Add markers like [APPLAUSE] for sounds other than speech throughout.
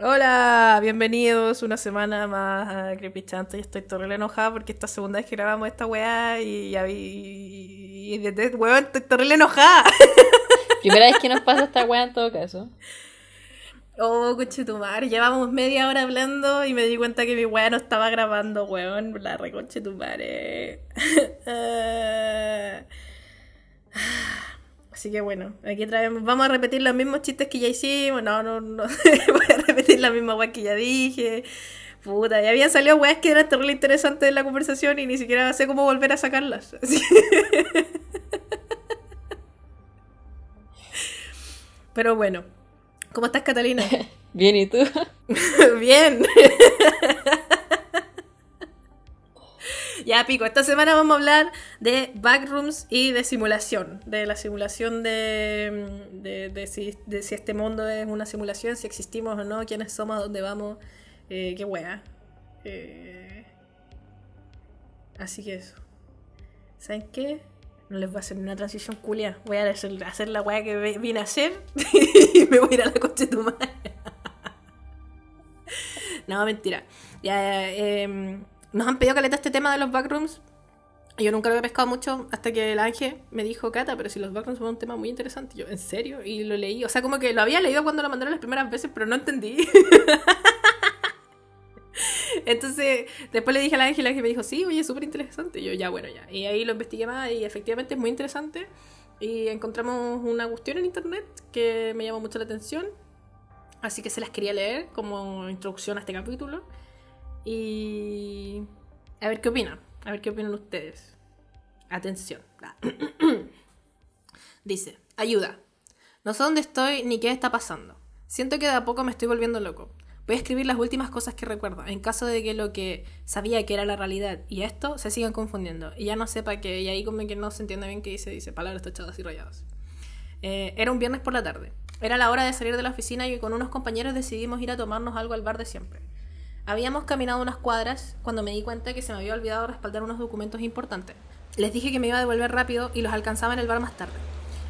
Hola, bienvenidos una semana más a Creepy Chanta. Y estoy torre enojada porque esta segunda vez que grabamos esta weá y ya vi. Y desde weón, estoy torre enojada. [LAUGHS] Primera vez que nos pasa esta weá en todo caso. Oh, conchetumar, llevamos media hora hablando y me di cuenta que mi weá no estaba grabando, weón. La reconchetumar. [LAUGHS] Así que bueno, aquí traemos, vamos a repetir los mismos chistes que ya hicimos. No, no, no. [LAUGHS] Voy a repetir la misma weá que ya dije. Puta, ya habían salido weas que eran terrible interesantes de la conversación y ni siquiera sé cómo volver a sacarlas. [LAUGHS] Pero bueno, ¿cómo estás, Catalina? [LAUGHS] Bien, ¿y tú? Bien. Ya, pico, esta semana vamos a hablar de backrooms y de simulación. De la simulación de, de, si, este mundo es una simulación, si existimos o no, quiénes somos, dónde vamos, eh, qué wea. Eh, así que eso. ¿Saben qué? No les voy a hacer una transición culia. Voy a hacer, la wea que vine a hacer [LAUGHS] y me voy a ir a la coche de tu madre. [LAUGHS] no, mentira. Ya, eh, nos han pedido caleta este tema de los backrooms. Yo nunca lo había pescado mucho hasta que el ángel me dijo, Cata, pero si los backrooms son un tema muy interesante. yo, ¿en serio? Y lo leí. O sea, como que lo había leído cuando lo mandaron las primeras veces, pero no entendí. [LAUGHS] Entonces, después le dije al ángel, el ángel me dijo, sí, oye, súper interesante. Y yo, ya, bueno, ya. Y ahí lo investigué más y efectivamente es muy interesante. Y encontramos una cuestión en internet que me llamó mucho la atención. Así que se las quería leer como introducción a este capítulo. Y a ver qué opinan, a ver qué opinan ustedes. Atención. [COUGHS] Dice, ayuda. No sé dónde estoy ni qué está pasando. Siento que de a poco me estoy volviendo loco. Voy a escribir las últimas cosas que recuerdo, en caso de que lo que sabía que era la realidad y esto se sigan confundiendo y ya no sepa que, y ahí como que no se entiende bien qué dice, dice palabras tachadas y rayadas. Eh, era un viernes por la tarde. Era la hora de salir de la oficina y con unos compañeros decidimos ir a tomarnos algo al bar de siempre. Habíamos caminado unas cuadras cuando me di cuenta que se me había olvidado respaldar unos documentos importantes. Les dije que me iba a devolver rápido y los alcanzaba en el bar más tarde.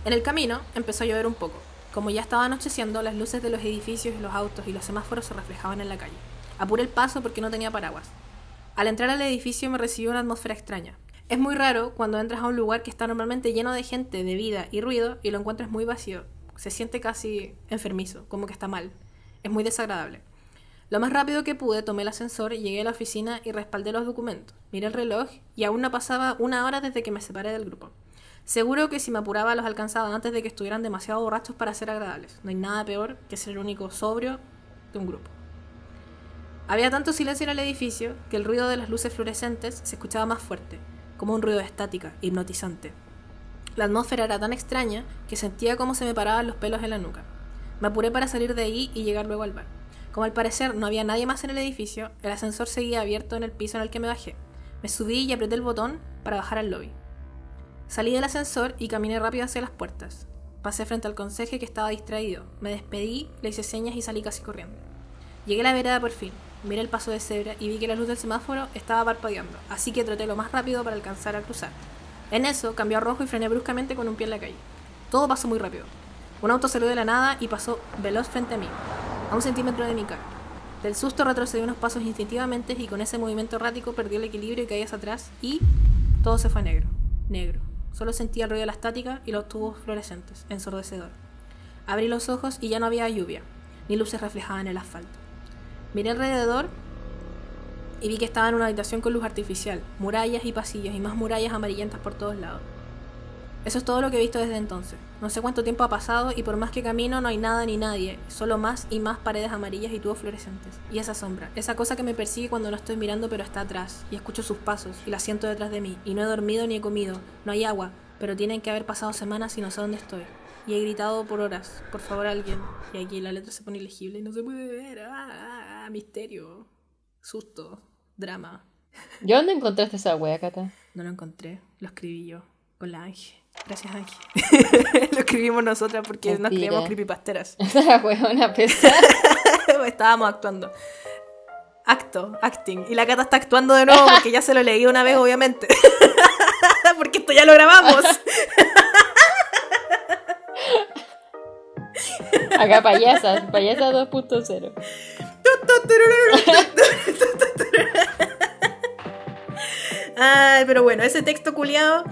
En el camino empezó a llover un poco. Como ya estaba anocheciendo, las luces de los edificios los autos y los semáforos se reflejaban en la calle. Apuré el paso porque no tenía paraguas. Al entrar al edificio me recibió una atmósfera extraña. Es muy raro cuando entras a un lugar que está normalmente lleno de gente, de vida y ruido y lo encuentras muy vacío. Se siente casi enfermizo, como que está mal. Es muy desagradable. Lo más rápido que pude tomé el ascensor, llegué a la oficina y respaldé los documentos. Miré el reloj y aún no pasaba una hora desde que me separé del grupo. Seguro que si me apuraba los alcanzaba antes de que estuvieran demasiado borrachos para ser agradables. No hay nada peor que ser el único sobrio de un grupo. Había tanto silencio en el edificio que el ruido de las luces fluorescentes se escuchaba más fuerte, como un ruido de estática, hipnotizante. La atmósfera era tan extraña que sentía como se me paraban los pelos en la nuca. Me apuré para salir de ahí y llegar luego al bar. Como al parecer no había nadie más en el edificio, el ascensor seguía abierto en el piso en el que me bajé. Me subí y apreté el botón para bajar al lobby. Salí del ascensor y caminé rápido hacia las puertas. Pasé frente al conserje que estaba distraído. Me despedí, le hice señas y salí casi corriendo. Llegué a la vereda por fin. Miré el paso de cebra y vi que la luz del semáforo estaba parpadeando, así que troté lo más rápido para alcanzar a cruzar. En eso cambió a rojo y frené bruscamente con un pie en la calle. Todo pasó muy rápido. Un auto salió de la nada y pasó veloz frente a mí a un centímetro de mi cara. Del susto retrocedí unos pasos instintivamente y con ese movimiento errático perdí el equilibrio y caí hacia atrás y todo se fue negro, negro. Solo sentía el ruido de la estática y los tubos fluorescentes, ensordecedor. Abrí los ojos y ya no había lluvia, ni luces reflejadas en el asfalto. Miré alrededor y vi que estaba en una habitación con luz artificial, murallas y pasillos y más murallas amarillentas por todos lados. Eso es todo lo que he visto desde entonces. No sé cuánto tiempo ha pasado y por más que camino no hay nada ni nadie, solo más y más paredes amarillas y tubos fluorescentes. Y esa sombra, esa cosa que me persigue cuando no estoy mirando pero está atrás, y escucho sus pasos, y la siento detrás de mí, y no he dormido ni he comido, no hay agua, pero tienen que haber pasado semanas y no sé dónde estoy. Y he gritado por horas, por favor alguien. Y aquí la letra se pone ilegible y no se puede ver. ¡Ah! ah, ah misterio. Susto. Drama. ¿Y dónde encontraste esa wea, Cata? No lo encontré, lo escribí yo, con la Ángel. Gracias, Angie. [LAUGHS] Lo escribimos nosotras porque nos creíamos creepypasteras. [LAUGHS] Esa una pesa. [LAUGHS] Estábamos actuando. Acto, acting. Y la Cata está actuando de nuevo porque ya se lo leí una vez, obviamente. porque esto ya lo grabamos. Acá payasa, payasa 2.0. Ay, pero bueno, ese texto culiado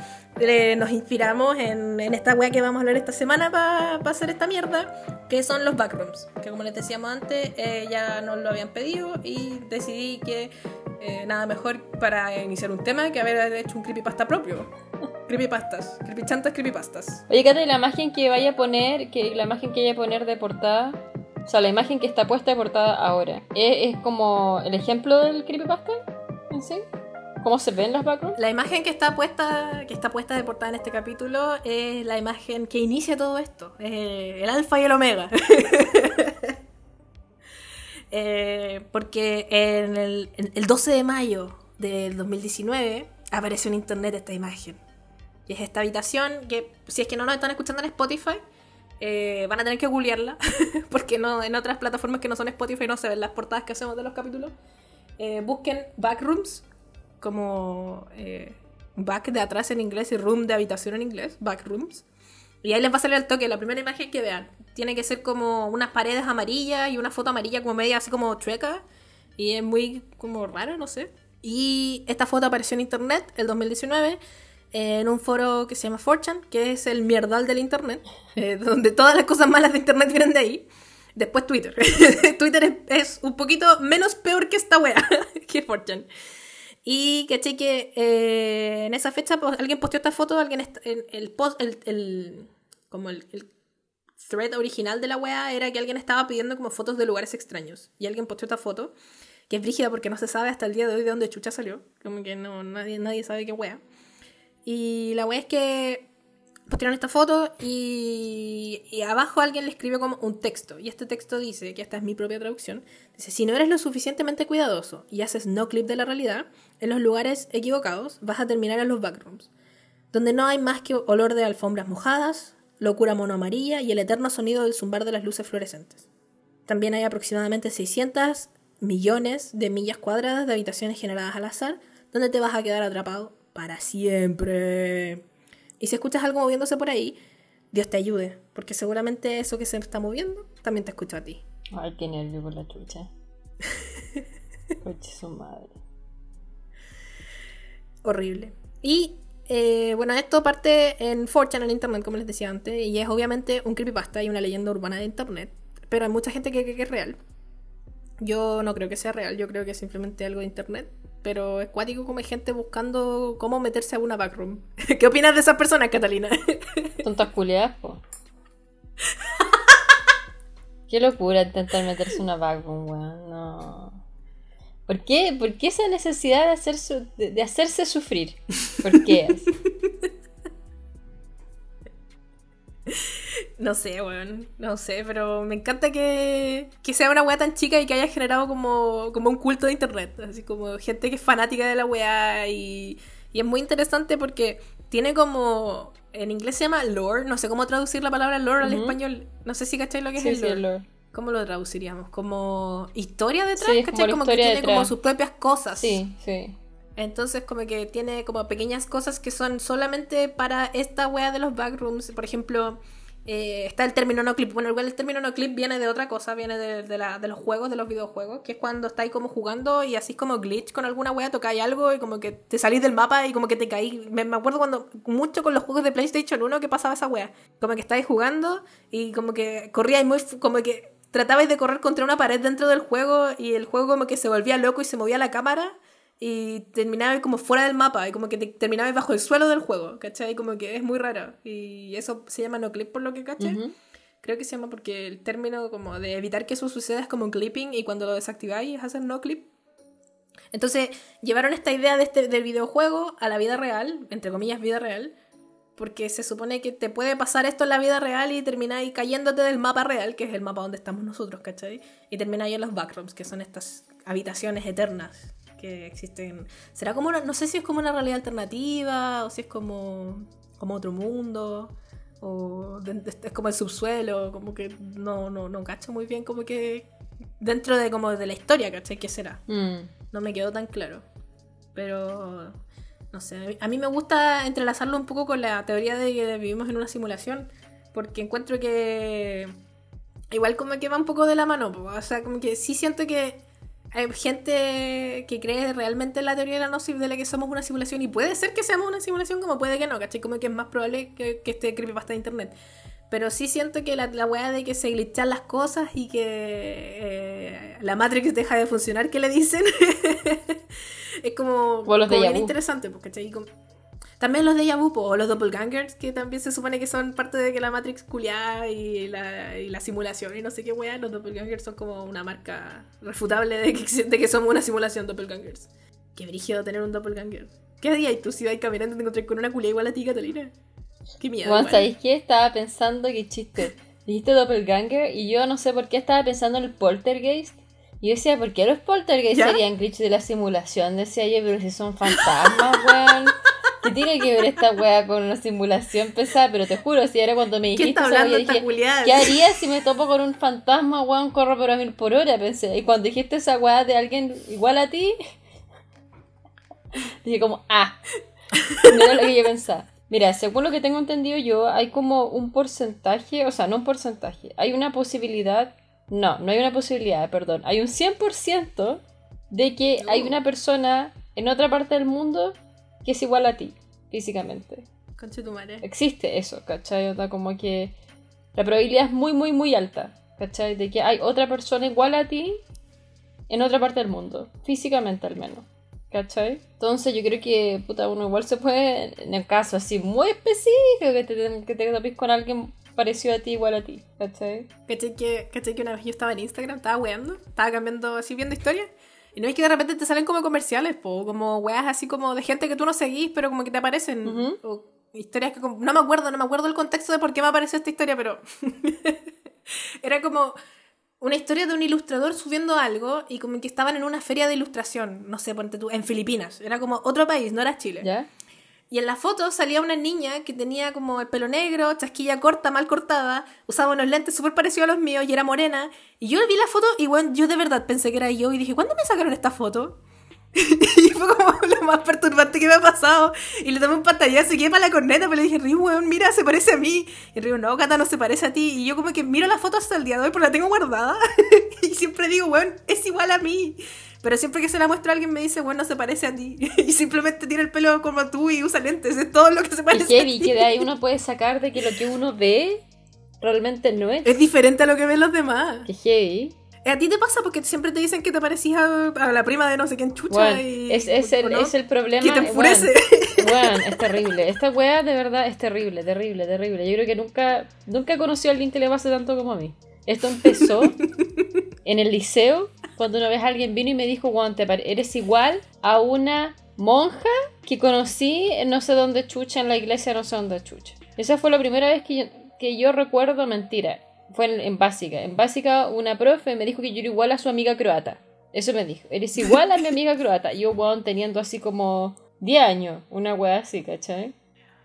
nos inspiramos en, en esta wea que vamos a hablar esta semana para hacer esta mierda, que son los backrooms. Que como les decíamos antes, eh, ya nos lo habían pedido y decidí que eh, nada mejor para iniciar un tema que haber hecho un creepypasta propio. Creepypastas, creepychantas, creepypastas. Oye, Cata, la imagen que vaya a poner, que la imagen que vaya a poner de portada, o sea, la imagen que está puesta de portada ahora, ¿es, es como el ejemplo del creepypasta en sí? ¿Cómo se ven los backrooms? La imagen que está puesta, que está puesta de portada en este capítulo es la imagen que inicia todo esto. Es el alfa y el omega. [LAUGHS] Eh, porque en el, el 12 de mayo del 2019 apareció en internet esta imagen. Y es esta habitación que, si es que no nos están escuchando en Spotify, eh, van a tener que googlearla. [LAUGHS] porque no, en otras plataformas que no son Spotify no se ven las portadas que hacemos de los capítulos. Eh, busquen Backrooms como eh, back de atrás en inglés y room de habitación en inglés, backrooms. Y ahí les va a salir el toque, la primera imagen que vean. Tiene que ser como unas paredes amarillas y una foto amarilla como media así como chueca. Y es muy como raro, no sé. Y esta foto apareció en internet el 2019 en un foro que se llama 4chan, que es el mierdal del internet, [LAUGHS] eh, donde todas las cosas malas de internet vienen de ahí. Después Twitter. [LAUGHS] Twitter es, es, un poquito menos peor que esta wea, [LAUGHS] que 4chan. Y caché que eh, en esa fecha pues, alguien posteó esta foto, alguien en el post, el, el como el, el, thread original de la wea era que alguien estaba pidiendo como fotos de lugares extraños. Y alguien posteó esta foto, que es brígida porque no se sabe hasta el día de hoy de dónde chucha salió. Como que no, nadie, nadie sabe qué wea. Y la wea es que postearon esta foto y, y, abajo alguien le escribió como un texto. Y este texto dice, que esta es mi propia traducción, dice, si no eres lo suficientemente cuidadoso y haces no clip de la realidad, en los lugares equivocados vas a terminar en los backrooms, donde no hay más que olor de alfombras mojadas, locura mono amarilla y el eterno sonido del zumbar de las luces fluorescentes. También hay aproximadamente 600 millones de millas cuadradas de habitaciones generadas al azar, donde te vas a quedar atrapado para siempre. Y si escuchas algo moviéndose por ahí, Dios te ayude, porque seguramente eso que se está moviendo también te escucha a ti. Ay, qué nervio por la chucha. [LAUGHS] Coche su madre. Horrible. Y eh, bueno, esto parte en 4chan en internet, como les decía antes, y es obviamente un creepypasta y una leyenda urbana de internet, pero hay mucha gente que cree que es real. Yo no creo que sea real, yo creo que es simplemente algo de internet pero es cuático como hay gente buscando cómo meterse a una backroom. [LAUGHS] ¿Qué opinas de esas personas, Catalina? [LAUGHS] Tontas culiadas, po. [LAUGHS] Qué locura intentar meterse a una backroom, weón. No. ¿Por qué? ¿Por qué esa necesidad de, hacer su, de, de hacerse sufrir? ¿Por qué? No sé, weón. No sé, pero me encanta que, que sea una weá tan chica y que haya generado como, como un culto de internet. Así como gente que es fanática de la weá y, y es muy interesante porque tiene como. En inglés se llama lore. No sé cómo traducir la palabra lore al uh -huh. español. No sé si cacháis lo que sí, es el lore. Sí, el lore. ¿Cómo lo traduciríamos? ¿Como historia detrás? Sí, ¿Cachai? Como, como que tiene detrás. como sus propias cosas. Sí, sí. Entonces como que tiene como pequeñas cosas que son solamente para esta wea de los backrooms. Por ejemplo, eh, está el término no clip. Bueno, igual el término no clip viene de otra cosa, viene de, de, la, de los juegos, de los videojuegos, que es cuando estáis como jugando y así como glitch con alguna wea, tocáis algo y como que te salís del mapa y como que te caí. Me, me, acuerdo cuando mucho con los juegos de PlayStation 1 que pasaba esa wea. Como que estáis jugando y como que corríais muy... como que tratabais de correr contra una pared dentro del juego y el juego como que se volvía loco y se movía la cámara y terminaba como fuera del mapa y como que te, terminaba bajo el suelo del juego, ¿cachai? Como que es muy raro y eso se llama no clip por lo que caché. Uh -huh. Creo que se llama porque el término como de evitar que eso suceda es como clipping y cuando lo desactiváis es hacer no clip. Entonces llevaron esta idea de este, del videojuego a la vida real, entre comillas vida real, porque se supone que te puede pasar esto en la vida real y termináis cayéndote del mapa real, que es el mapa donde estamos nosotros, ¿cachai? Y termináis en los backrooms, que son estas habitaciones eternas que existen. Será como una, no sé si es como una realidad alternativa o si es como, como otro mundo o de, de, es como el subsuelo, como que no, no, no cacho muy bien como que dentro de como de la historia, ¿cachai? ¿Qué será? Mm. No me quedó tan claro. Pero no sé, a mí me gusta entrelazarlo un poco con la teoría de que vivimos en una simulación, porque encuentro que igual como que va un poco de la mano, o sea, como que sí siento que hay gente que cree realmente en la teoría de la gnosis de la que somos una simulación y puede ser que seamos una simulación como puede que no, ¿cachai? Como que es más probable que, que este creepypasta de internet. Pero sí siento que la, la weá de que se glitchan las cosas y que eh, la Matrix deja de funcionar, que le dicen, [LAUGHS] es como, como bien interesante, pues, ¿cachai? Como- También los de Yabu o los doppelgangers, que también se supone que son parte de que la Matrix culiada y la, y la simulación y no sé qué weá. Los doppelgangers son como una marca refutable de que, de que somos una simulación doppelgangers. Qué brígido tener un doppelganger. ¿Qué harías tú si vas caminando y te encontrás con una culia igual a ti, Catalina? Qué miedo. Juan. ¿sabéis qué? Estaba pensando que chiste. Dijiste doppelganger y yo no sé por qué estaba pensando en el poltergeist. Y yo decía, ¿por qué los poltergeist ¿Ya? serían glitch de la simulación? Decía yo, pero si son fantasmas, weón. ¿Qué tiene que ver esta wea con una simulación pesada? Pero te juro, si era cuando me ¿Qué dijiste wea, yo dije? ¿qué haría si me topo con un fantasma, weón? Corro pero a mil por hora, pensé. Y cuando dijiste esa weá de alguien igual a ti, [LAUGHS] dije como, ah, no era lo que yo pensaba. Mira, según lo que tengo entendido yo, hay como un porcentaje, o sea, no un porcentaje, hay una posibilidad, no, no hay una posibilidad, perdón, hay un 100% de que hay una persona en otra parte del mundo que es igual a ti, físicamente. Conche tu madre. Existe eso, ¿cachai? O sea, como que la probabilidad es muy, muy, muy alta, ¿cachai? De que hay otra persona igual a ti en otra parte del mundo, físicamente al menos, ¿cachai? Entonces yo creo que, puta, uno igual se puede, en el caso así muy específico, que te, que te topes con alguien parecido a ti, igual a ti, ¿cachai? ¿Cachai que, cachai que una vez yo estaba en Instagram, estaba weando, estaba cambiando así, viendo historias. Y no es que de repente te salen como comerciales, po, como weas así como de gente que tú no seguís, pero como que te aparecen. O historias que como- no me acuerdo, no me acuerdo el contexto de por qué me apareció esta historia, pero [LAUGHS] era como una historia de un ilustrador subiendo algo y como que estaban en una feria de ilustración, no sé, ponte tú, en Filipinas. Era como otro país, no era Chile. ¿Ya? Y en la foto salía una niña que tenía como el pelo negro, chasquilla corta, mal cortada, usaba unos lentes súper parecidos a los míos y era morena. Y yo vi la foto y bueno, yo de verdad pensé que era yo y dije, ¿cuándo me sacaron esta foto? [LAUGHS] y fue como lo más perturbante que me ha pasado. Y le tomé un pantallazo y quedé para la corneta, pero le dije, Río, weón, mira, se parece a mí. Y Río, no, Cata, no se parece a ti. Y yo como que miro la foto hasta el día de hoy, porque la tengo guardada. [LAUGHS] y siempre digo, weón, es igual a mí. Pero siempre que se la muestro a alguien me dice, bueno, se parece a ti. [LAUGHS] y simplemente tiene el pelo como tú y usa lentes. Es todo lo que se Y parece a heavy, ti. que de ahí uno [LAUGHS] puede sacar de que lo que uno ve realmente no es. Es diferente a lo que ven los demás. Que heavy. A ti te pasa porque siempre te dicen que te parecías a, a la prima de no sé quién chucha. Bueno, y, es, es, ¿o el, no? es el problema. Que te enfurece. Bueno, [LAUGHS] es terrible. Esta wea de verdad es terrible, terrible, terrible. Yo creo que nunca, nunca he conocido a alguien que le pase tanto como a mí. Esto empezó en el liceo, cuando una vez alguien vino y me dijo, Juan, te pare- eres igual a una monja que conocí en no sé dónde chucha, en la iglesia no sé dónde chucha. Esa fue la primera vez que yo, que yo recuerdo mentira. Fue en, básica. En básica una profe me dijo que yo era igual a su amiga croata. Eso me dijo. Eres igual a mi amiga croata. Yo, weón, teniendo así como 10 años. Una weá así, ¿cachai?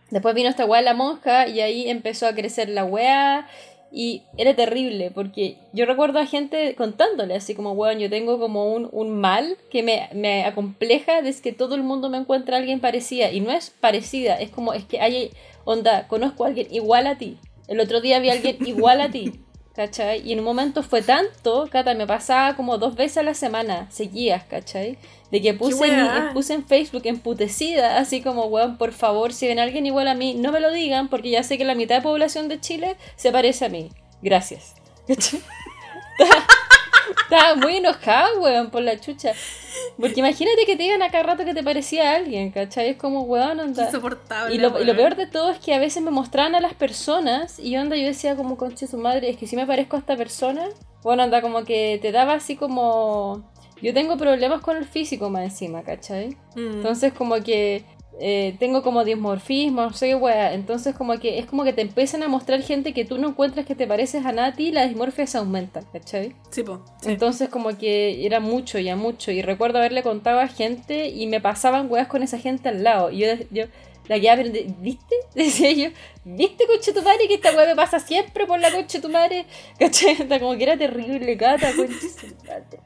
Después vino esta weá la monja y ahí empezó a crecer la weá. Y era terrible porque yo recuerdo a gente contándole así como, weón, yo tengo como un, un mal que me, me acompleja desde que todo el mundo me encuentra a alguien parecida. Y no es parecida, es como, es que hay, onda, conozco a alguien igual a ti. El otro día vi a alguien [LAUGHS] igual a ti. ¿Cachai? Y en un momento fue tanto, Cata, me pasaba como dos veces a la semana, seguidas, ¿cachai? De que puse, en, puse en Facebook emputecida, así como, weón, por favor, si ven a alguien igual a mí, no me lo digan, porque ya sé que la mitad de población de Chile se parece a mí. Gracias. [LAUGHS] Estaba- muy enojada, weón, por la chucha. Porque imagínate que te digan a cada rato que te parecía a alguien, ¿cachai? Es como, weón, onda. Insoportable. Y lo, y lo peor de todo es que a veces me mostraban a las personas y onda yo decía como conche su madre, es que si me parezco a esta persona, bueno, anda como que te daba así como... Yo tengo problemas con el físico más encima, ¿cachai? Mm. Entonces como que eh, tengo como dismorfismo, no sé qué wea. Entonces como que es como que te empiezan a mostrar gente que tú no encuentras que te pareces a Nati y la dismorfia se aumenta, ¿cachai? Sí, po. sí. Entonces como que era mucho, ya mucho. Y recuerdo haberle contado a gente y me pasaban weas con esa gente al lado. Y yo, yo la guía, ¿viste? [LAUGHS] Decía yo, ¿viste, coche tu madre? Que esta wea me pasa siempre por la coche tu madre. ¿Cachai? Como que era terrible, gata, conche su madre.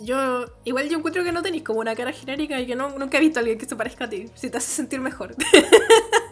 Yo, igual yo encuentro que no tenéis como una cara genérica y que no, nunca he visto a alguien que se parezca a ti. Si te hace sentir mejor. [LAUGHS]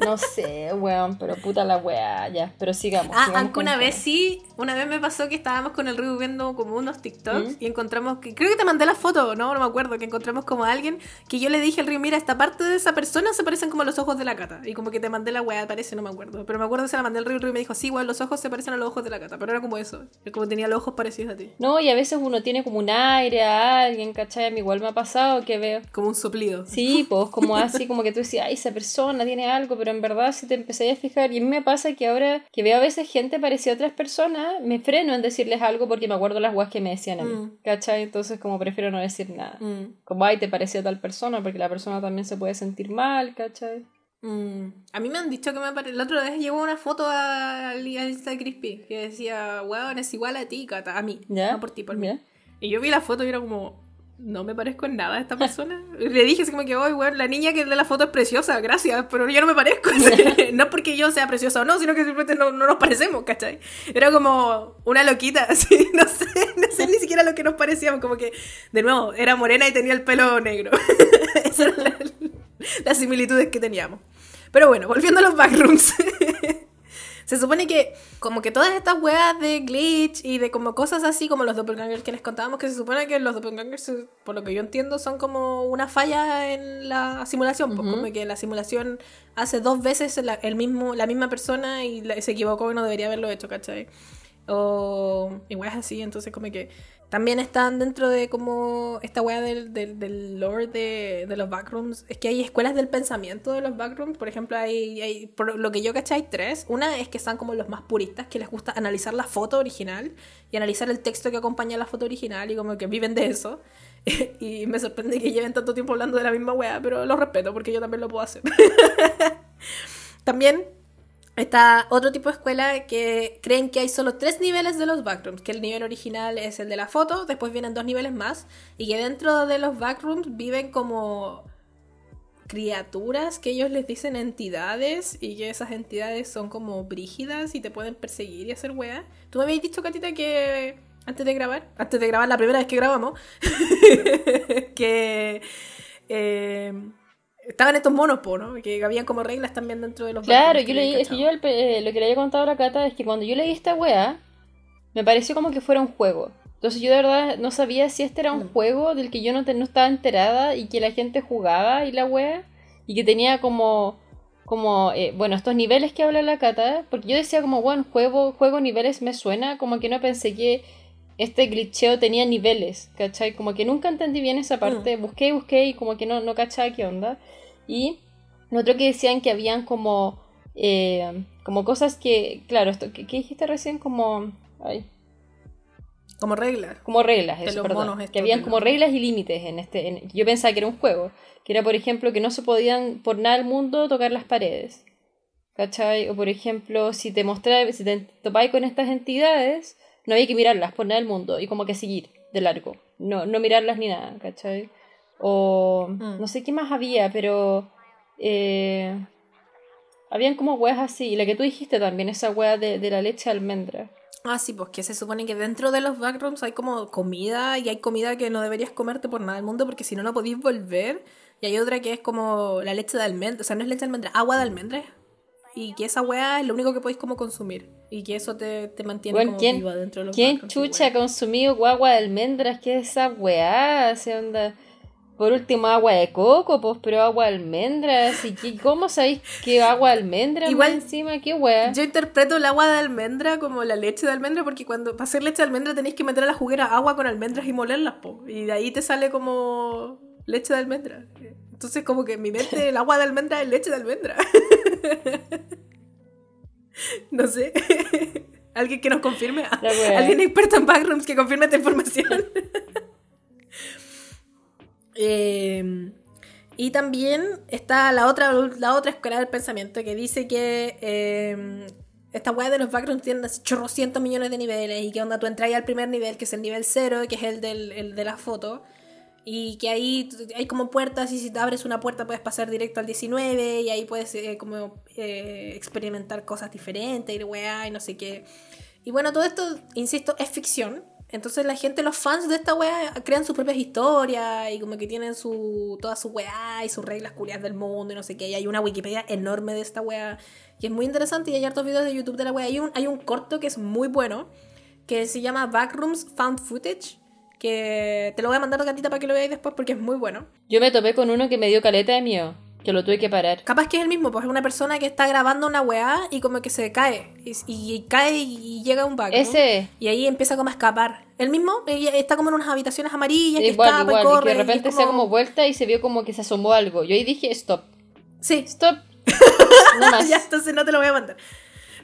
No sé, weón, pero puta la weá, ya. Pero sigamos. Ah, sigamos aunque una vez sí, una vez me pasó que estábamos con el Ryu viendo como unos TikToks ¿Mm? y encontramos que, creo que te mandé la foto, no, no me acuerdo, que encontramos como a alguien que yo le dije al Ryu, mira, esta parte de esa persona se parecen como los ojos de la cata. Y como que te mandé la weá, parece, no me acuerdo. Pero me acuerdo que se la mandé al Ryu y me dijo, sí, weón, los ojos se parecen a los ojos de la cata. Pero era como eso, como tenía los ojos parecidos a ti. No, y a veces uno tiene como un aire a alguien, ¿cachai? A mí igual me ha pasado que veo. Como un soplido. Sí, pues como así, como que tú decías, ay, esa persona tiene algo, pero en verdad si te empecé a fijar, y a mí me pasa que ahora que veo a veces gente parecida a otras personas, me freno en decirles algo porque me acuerdo las guas que me decían a mí, Mm. ¿cachai? Entonces como prefiero no decir nada. Mm, Como, ay, te parecía tal persona, porque la persona también se puede sentir mal, ¿cachai? Mm. A mí me han dicho que me parece. La otra vez llegó una foto a- al Insta de Crispy que decía, weón, es igual a ti, cata. A mí, no por ti, por mí. Y yo vi la foto y era como, no me parezco en nada a esta persona. Le dije así como que, oye, weón, la niña que de la foto es preciosa, gracias, pero yo no me parezco. [LAUGHS] no porque yo sea preciosa o no, sino que simplemente no, no nos parecemos, ¿cachai? Era como una loquita, [LAUGHS] así, no sé, no sé ni siquiera lo que nos parecíamos, como que, de nuevo, era morena y tenía el pelo negro. [LAUGHS] Esas eran la- las similitudes que teníamos. Pero bueno, volviendo a los backrooms. [LAUGHS] Se supone que como que todas estas weas de glitch y de como cosas así como los doppelgangers que les contábamos, que se supone que los doppelgangers, por lo que yo entiendo, son como una falla en la simulación, pues Ujú. como que la simulación hace dos veces la, el mismo, la misma persona y la- se equivocó y no debería haberlo hecho, ¿cachai? O y weas así, entonces como que también están dentro de como esta wea del, del, del lore de, de los backrooms. Es que hay escuelas del pensamiento de los backrooms. Por ejemplo, hay, hay por lo que yo caché hay tres. Una es que están como los más puristas, que les gusta analizar la foto original y analizar el texto que acompaña a la foto original y como que viven de eso. [LAUGHS] y me sorprende que lleven tanto tiempo hablando de la misma wea, pero lo respeto porque yo también lo puedo hacer. [LAUGHS] también Está otro tipo de escuela que creen que hay solo tres niveles de los backrooms, que el nivel original es el de la foto, después vienen dos niveles más, y que dentro de los backrooms viven como criaturas que ellos les dicen entidades y que esas entidades son como brígidas y te pueden perseguir y hacer weas. Tú me habías dicho, Catita, que antes de grabar, antes de grabar la primera vez que grabamos, [LAUGHS] que eh, estaban estos monos, po, ¿no? Que habían como reglas también dentro de los Claro, yo leí, es que yo el eh, lo que le había contado a la Cata es que cuando yo leí esta wea, me pareció como que fuera un juego. Entonces yo de verdad no sabía si este era un Mm. juego del que yo no, te- no estaba enterada y que la gente jugaba y la wea, y que tenía como, como eh, bueno, estos niveles que habla la Cata, porque yo decía como, bueno, juego, juego niveles me suena, como que no pensé que este glitcheo tenía niveles, ¿cachai? Como que nunca entendí bien esa parte, busqué y busqué y como que no, no cachaba qué onda. Y otro que decían que habían como, eh, como cosas que, claro, esto, ¿qué, qué dijiste recién? Como, ay, Como reglas. como reglas, eso, perdón. que habían como reglas y límites en este. en- yo pensaba que era un juego. Que era, por ejemplo, que no se podían por nada del mundo tocar las paredes. ¿Cachai? O por ejemplo, si te mostráis, si te topáis con estas entidades, no había que mirarlas por nada del mundo. Y como que seguir de largo. No, no mirarlas ni nada, ¿cachai? O Mm. no sé qué más había, pero. eh, habían como weas así. Y la que tú dijiste también, esa wea de, de la leche de almendra. Ah, sí, pues que se supone que dentro de los backrooms hay como comida y hay comida que no deberías comerte por nada del mundo porque si no, no podéis volver. Y hay otra que es como la leche de almendra, o sea, no es leche de almendra, agua de almendra. Y que esa weá es lo único que podéis como consumir. Y que eso te, te mantiene Bueno, como ¿quién- viva dentro de los ¿Quién chucha ha consumido guagua de almendras? ¿Qué es esa weá? ¿Se onda? Por último, agua de coco, pues, pero agua de almendras. ¿Y qué- cómo sabéis que agua de almendras Igual, encima? ¿Qué weá? Yo interpreto el agua de almendra como la leche de almendra porque cuando para hacer leche de almendra tenéis que meter a la juguera agua con almendras y molerlas, po. Y de ahí te sale como leche de almendra. Entonces como que en mi mente [LAUGHS] el agua de almendra es leche de almendra. [LAUGHS] [LAUGHS] no sé. [LAUGHS] Alguien que nos confirme. [LAUGHS] Alguien experto en backrooms que confirme esta información. Eh, y también está la otra, la otra escuela del pensamiento que dice que eh, esta weá de los backgrounds tienen así chorrocientos millones de niveles y que onda tú entras al primer nivel, que es el nivel cero, que es el, del, el de la foto. Y que ahí hay como puertas y si te abres una puerta puedes pasar directo al 19 y ahí puedes eh, como eh, experimentar cosas diferentes y weá y no sé qué. Y bueno, todo esto, insisto, es ficción. Entonces la gente, los fans de esta weá, crean sus propias historias y como que tienen su toda su weá y sus reglas culiadas del mundo y no sé qué. Y hay una Wikipedia enorme de esta weá y es muy interesante y hay hartos videos de YouTube de la weá. Hay un, hay un corto que es muy bueno que se llama Backrooms Found Footage que te lo voy a mandar a gatita para que lo veáis después porque es muy bueno. Yo me topé con uno que me dio caleta de miedo. Que lo tuve que parar. Capaz que es el mismo, pues es una persona que está grabando una weá y como que se cae. Y, y cae y llega a un backroom. Ese. Y ahí empieza como a escapar. El mismo está como en unas habitaciones amarillas, que escapa igual. y corre. y que de repente se da como vuelta y se vio como que se asomó algo. Yo ahí dije, stop, Sí, stop. [LAUGHS] No más. ya entonces no te lo voy a mandar.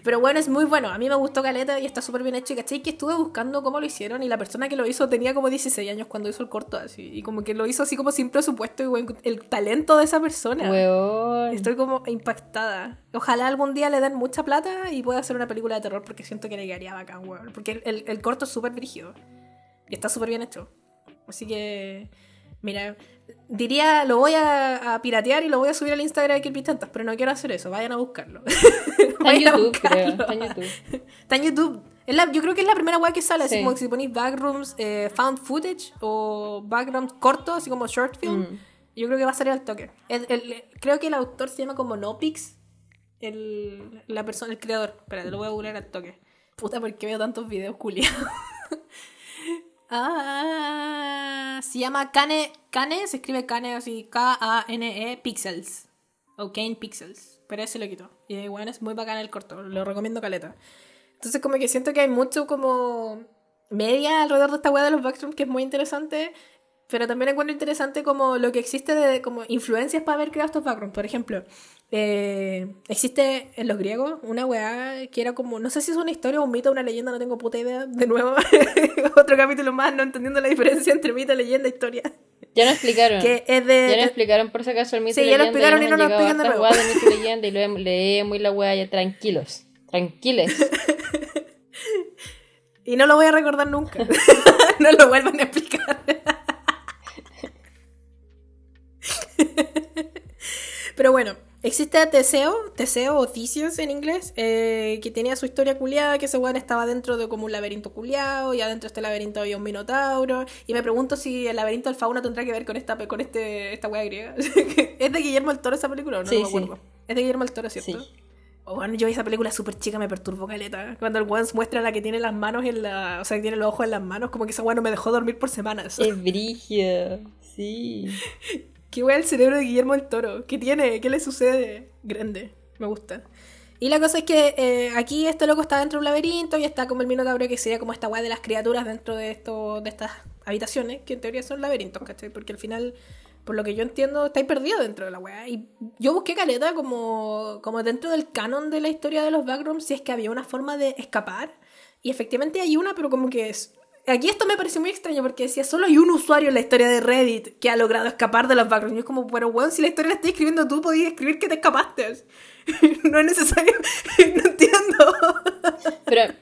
Pero bueno, es muy bueno. A mí me gustó Caleta y está súper bien hecho. Y caché que estuve buscando cómo lo hicieron. Y la persona que lo hizo tenía como 16 años cuando hizo el corto así. Y como que lo hizo así como sin presupuesto. Y bueno, el talento de esa persona. Weón. Estoy como impactada. Ojalá algún día le den mucha plata y pueda hacer una película de terror porque siento que le quedaría bacán, weón. Porque el, el- el corto es súper dirigido. Y está súper bien hecho. Así que, mira, diría, lo voy a, a piratear y lo voy a subir al Instagram de Kirby Tantas, pero no quiero hacer eso. Vayan a buscarlo. Está en [LAUGHS] YouTube, creo. Está en YouTube. Está en YouTube. Es la- yo creo que es la primera weá que sale, así Sí. como que si ponéis backrooms, eh, found footage o background corto, así como short film. Mm. Yo creo que va a salir al toque. El- el- creo que el autor se llama como Nopix. El, la persona, el creador. Espera, te lo voy a googlear al toque. Puta, ¿por qué veo tantos videos culiados? [LAUGHS] ah, se llama Kane. Kane se escribe Kane así, K-A-N-E Pixels. O Kane Pixels. Pero ese lo quitó. Y bueno, es muy bacán el corto. Lo recomiendo caleta. Entonces, como que siento que hay mucho como media alrededor de esta weá de los Backstream que es muy interesante. Pero también encuentro interesante como lo que existe de como influencias para haber creado estos backgrounds. Por ejemplo, eh, existe en los griegos una weá que era como, no sé si es una historia o un mito o una leyenda, no tengo puta idea. De nuevo, [LAUGHS] otro capítulo más, no entendiendo la diferencia entre mito, leyenda e historia. Ya nos explicaron. Que es de... Ya nos explicaron por si acaso el mito Sí, y ya lo leyenda. explicaron y no han nos llegado explican de nuevo. de mito y [LAUGHS] leyenda y leemos, leemos y la wea ya tranquilos. Tranquiles. Y no lo voy a recordar nunca. [LAUGHS] no lo vuelvan a explicar. Pero bueno, existe Teseo, Teseo o Theseus en inglés, eh, que tenía su historia culiada, que ese weón estaba dentro de como un laberinto culiado, y adentro de este laberinto había un minotauro, y me pregunto si el laberinto del fauno tendrá que ver con esta con este esta wea griega. [LAUGHS] ¿Es de Guillermo del Toro esa película o no? Sí, no me sí. acuerdo. Es de Guillermo del Toro, ¿cierto? Sí. Oh, bueno, yo vi esa película súper chica, me perturbó caleta. Cuando el weón muestra la que tiene las manos en la... O sea, que tiene los ojos en las manos, como que esa weón no me dejó dormir por semanas. es brigio. Sí. [LAUGHS] ¿Qué weón el cerebro de Guillermo del Toro? ¿Qué tiene? ¿Qué le sucede? Grande. Me gusta. Y la cosa es que eh, aquí este loco está dentro de un laberinto y está como el minotauro que sería como esta weá de las criaturas dentro de de estas habitaciones, que en teoría son laberintos, ¿cachai? Porque al final, por lo que yo entiendo, estáis perdido dentro de la weá. Y yo busqué caleta como, como dentro del canon de la historia de los backrooms, si es que había una forma de escapar. Y efectivamente hay una, pero como que es. Aquí esto me pareció muy extraño porque decía, solo hay un usuario en la historia de Reddit que ha logrado escapar de los backrooms. Y yo como, pero weón, si la historia la estás escribiendo tú, podías escribir que te escapaste. [LAUGHS] no es necesario, [LAUGHS] no entiendo. Pero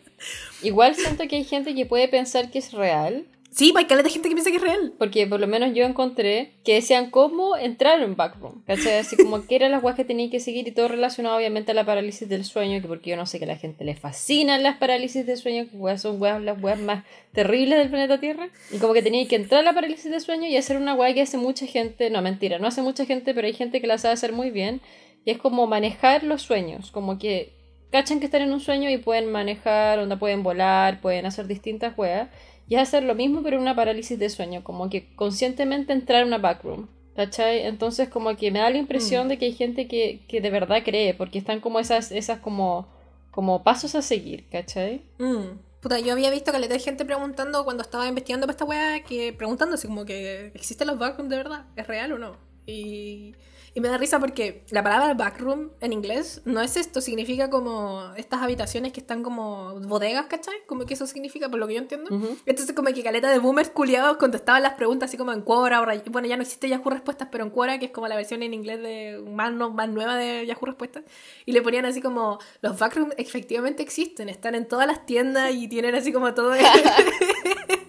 igual siento que hay gente que puede pensar que es real. Sí, hay caleta gente que piensa que es real. Porque por lo menos yo encontré que decían cómo entrar en backroom. ¿Cachai? Así como que eran las weas que tenían que seguir y todo relacionado obviamente a la parálisis del sueño. Que porque yo no sé que a la gente le fascinan las parálisis del sueño, que son weas, las weas más terribles del planeta Tierra. Y como que tenían que entrar a la parálisis del sueño y hacer una wea que hace mucha gente. No, mentira, no hace mucha gente, pero hay gente que la sabe hacer muy bien. Y es como manejar los sueños. Como que cachan que están en un sueño y pueden manejar, onda pueden volar, pueden hacer distintas weas. Y es hacer lo mismo pero en una parálisis de sueño, como que conscientemente entrar en una backroom. ¿Cachai? Entonces como que me da la impresión de que hay gente que, que de verdad cree, porque están como esas, esas como, como pasos a seguir, ¿cachai? Mm. Puta, yo había visto caleta de gente preguntando cuando estaba investigando para esta weá, que preguntándose como que ¿existen los backrooms de verdad? ¿Es real o no? Y, y me da risa porque la palabra backroom en inglés no es esto, significa como estas habitaciones que están como bodegas, ¿cachai? Como que eso significa, por lo que yo entiendo. Ujú. Entonces como que caleta de boomers culiados contestaban las preguntas así como en Quora o Bueno, ya no existe Yahoo Respuestas, pero en Quora, que es como la versión en inglés de más, no- más nueva de Yahoo Respuestas. Y le ponían así como, los backrooms efectivamente existen, están en todas las tiendas y tienen así como todo... [LAUGHS] [LAUGHS]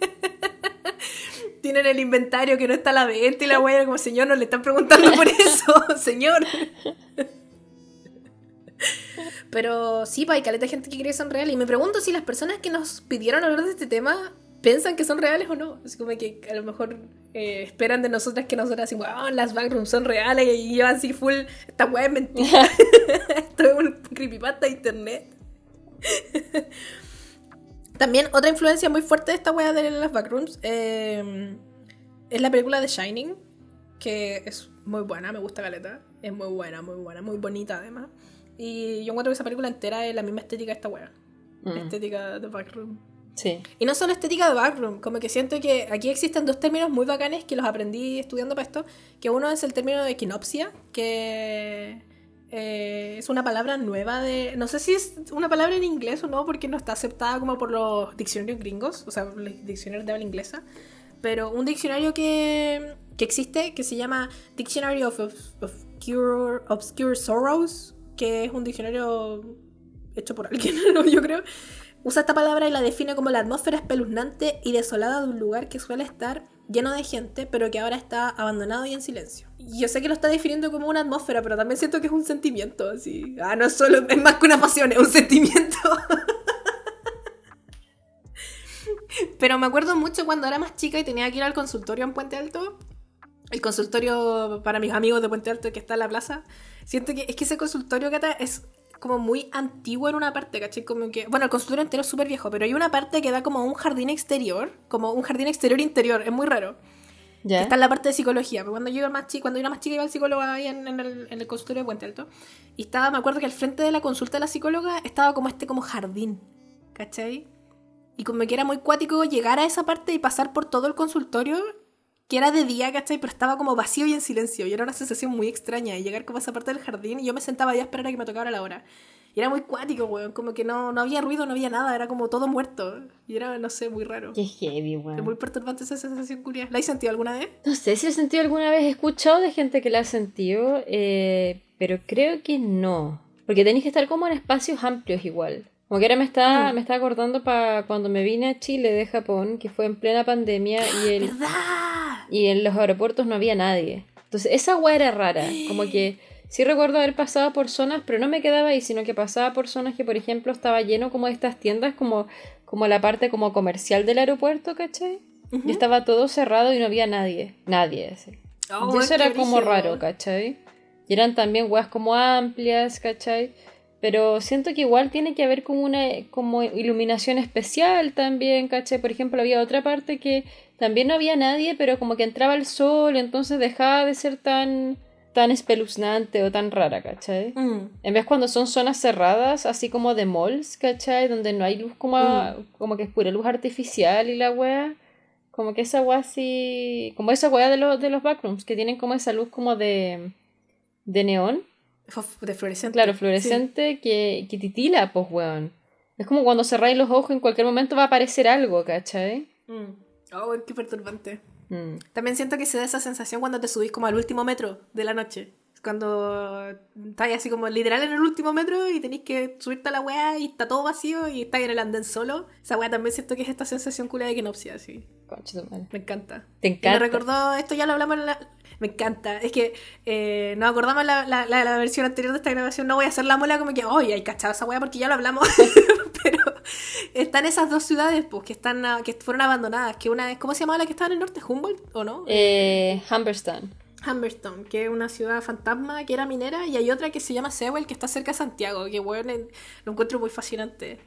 tienen el inventario que no está a la venta y la wea como, señor, no le están preguntando por eso, [LAUGHS] señor. Pero sí, pues hay caleta de gente que cree que son reales. Y me pregunto si las personas que nos pidieron hablar de este tema piensan que son reales o no. Es como que a lo mejor eh, esperan de nosotras que nosotras así, wow, las backrooms son reales y yo así full, esta weá es mentira. [LAUGHS] [LAUGHS] Esto es un creepypasta de internet. También otra influencia muy fuerte de esta weá de las backrooms eh, es la película The Shining, que es muy buena, me gusta Caleta. Es muy buena, muy buena, muy bonita además. Y yo encuentro que esa película entera es la misma estética de esta weá. La Mm. estética de backroom. Sí. Y no solo estética de backroom, como que siento que aquí existen dos términos muy bacanes que los aprendí estudiando para esto, que uno es el término de equinopsia, que eh, es una palabra nueva de... No sé si es una palabra en inglés o no, porque no está aceptada como por los diccionarios gringos, o sea, los diccionarios de habla inglesa, pero un diccionario que, que existe, que se llama Dictionary of, Obscure, Obscure Sorrows, que es un diccionario hecho por alguien, ¿no? [LAUGHS] yo creo, usa esta palabra y la define como la atmósfera espeluznante y desolada de un lugar que suele estar lleno de gente, pero que ahora está abandonado y en silencio. Yo sé que lo está definiendo como una atmósfera, pero también siento que es un sentimiento, así. Ah, no es solo, es más que una pasión, es un sentimiento. [LAUGHS] pero me acuerdo mucho cuando era más chica y tenía que ir al consultorio en Puente Alto. El consultorio para mis amigos de Puente Alto que está en la plaza. Siento que es que ese consultorio, Cata, es como muy antiguo en una parte, ¿cachai? Como que, bueno, el consultorio entero es súper viejo, pero hay una parte que da como un jardín exterior, como un jardín exterior interior, es muy raro. Que ¿Ya? está en la parte de psicología. Pero cuando yo era más chica, cuando yo era más chica iba al psicólogo ahí en, en el, en el consultorio de Puente Alto. Y estaba, me acuerdo que al frente de la consulta de la psicóloga estaba como este como jardín. ¿Cachai? Y como que era muy cuático llegar a esa parte y pasar por todo el consultorio, que era de día, ¿cachai? Pero estaba como vacío y en silencio. Y era una sensación muy extraña. Y llegar como a esa parte del jardín y yo me sentaba ahí a esperar a que me tocara la hora. Y era muy cuático, weón. Como que no, no había ruido, no había nada. Era como todo muerto. Y era, no sé, muy raro. Qué heavy, Es muy weón. perturbante esa sensación curiosa. ¿La has sentido alguna vez? No sé si lo he sentido alguna vez. He escuchado de gente que la ha sentido, eh, pero creo que no. Porque tenéis que estar como en espacios amplios igual. Como que ahora me está, Mm. me está acordando para cuando me vine a Chile de Japón, que fue en plena pandemia y, el, y en los aeropuertos no había nadie. Entonces esa weá era rara. Como que sí recuerdo haber pasado por zonas, pero no me quedaba ahí, sino que pasaba por zonas que, por ejemplo, estaba lleno como de estas tiendas, como, como la parte como comercial del aeropuerto, ¿cachai? Y estaba todo cerrado y no había nadie. Nadie, así. Oh, y eso era como raro, ¿cachai? Y eran también weas como amplias, ¿cachai? Pero siento que igual tiene que haber como una como iluminación especial también, ¿cachai? Por ejemplo, había otra parte que también no había nadie, pero como que entraba el sol entonces dejaba de ser tan, tan espeluznante o tan rara, ¿cachai? Mm. En vez cuando son zonas cerradas, así como de malls, ¿cachai? Donde no hay luz como, a- como que es pura luz artificial y la wea. Como que esa wea así. Como esa wea de, los de los backrooms, que tienen como esa luz como de. de neón. De fluorescente. Claro, fluorescente que, que titila, pues weón. Es como cuando cerráis los ojos, en cualquier momento va a aparecer algo, ¿cachai? Mm. Oh, qué perturbante. Mm. También siento que se da esa sensación cuando te subís como al último metro de la noche. Cuando estás así como literal en el último metro y tenéis que subirte a la weá y está todo vacío y estás en el andén solo. Esa weá también siento que es esta sensación culia de kenopsia, así. Concha tu madre. Me encanta. Te Y me encanta. recordó, esto ya lo hablamos en la... Me encanta. Es que eh, nos acordamos la, la, la, la versión anterior de esta grabación. No voy a hacer la mola como que, oye, hay cachado esa weá porque ya lo hablamos. [LAUGHS] Pero están esas dos ciudades pues, que están que fueron abandonadas. Que una es, ¿cómo se llamaba la que estaba en el norte? ¿Humboldt o no? Eh, Humberston. Humberstone, que es una ciudad fantasma que era minera. Y hay otra que se llama Sewell, que está cerca de Santiago. Que bueno, lo encuentro muy fascinante.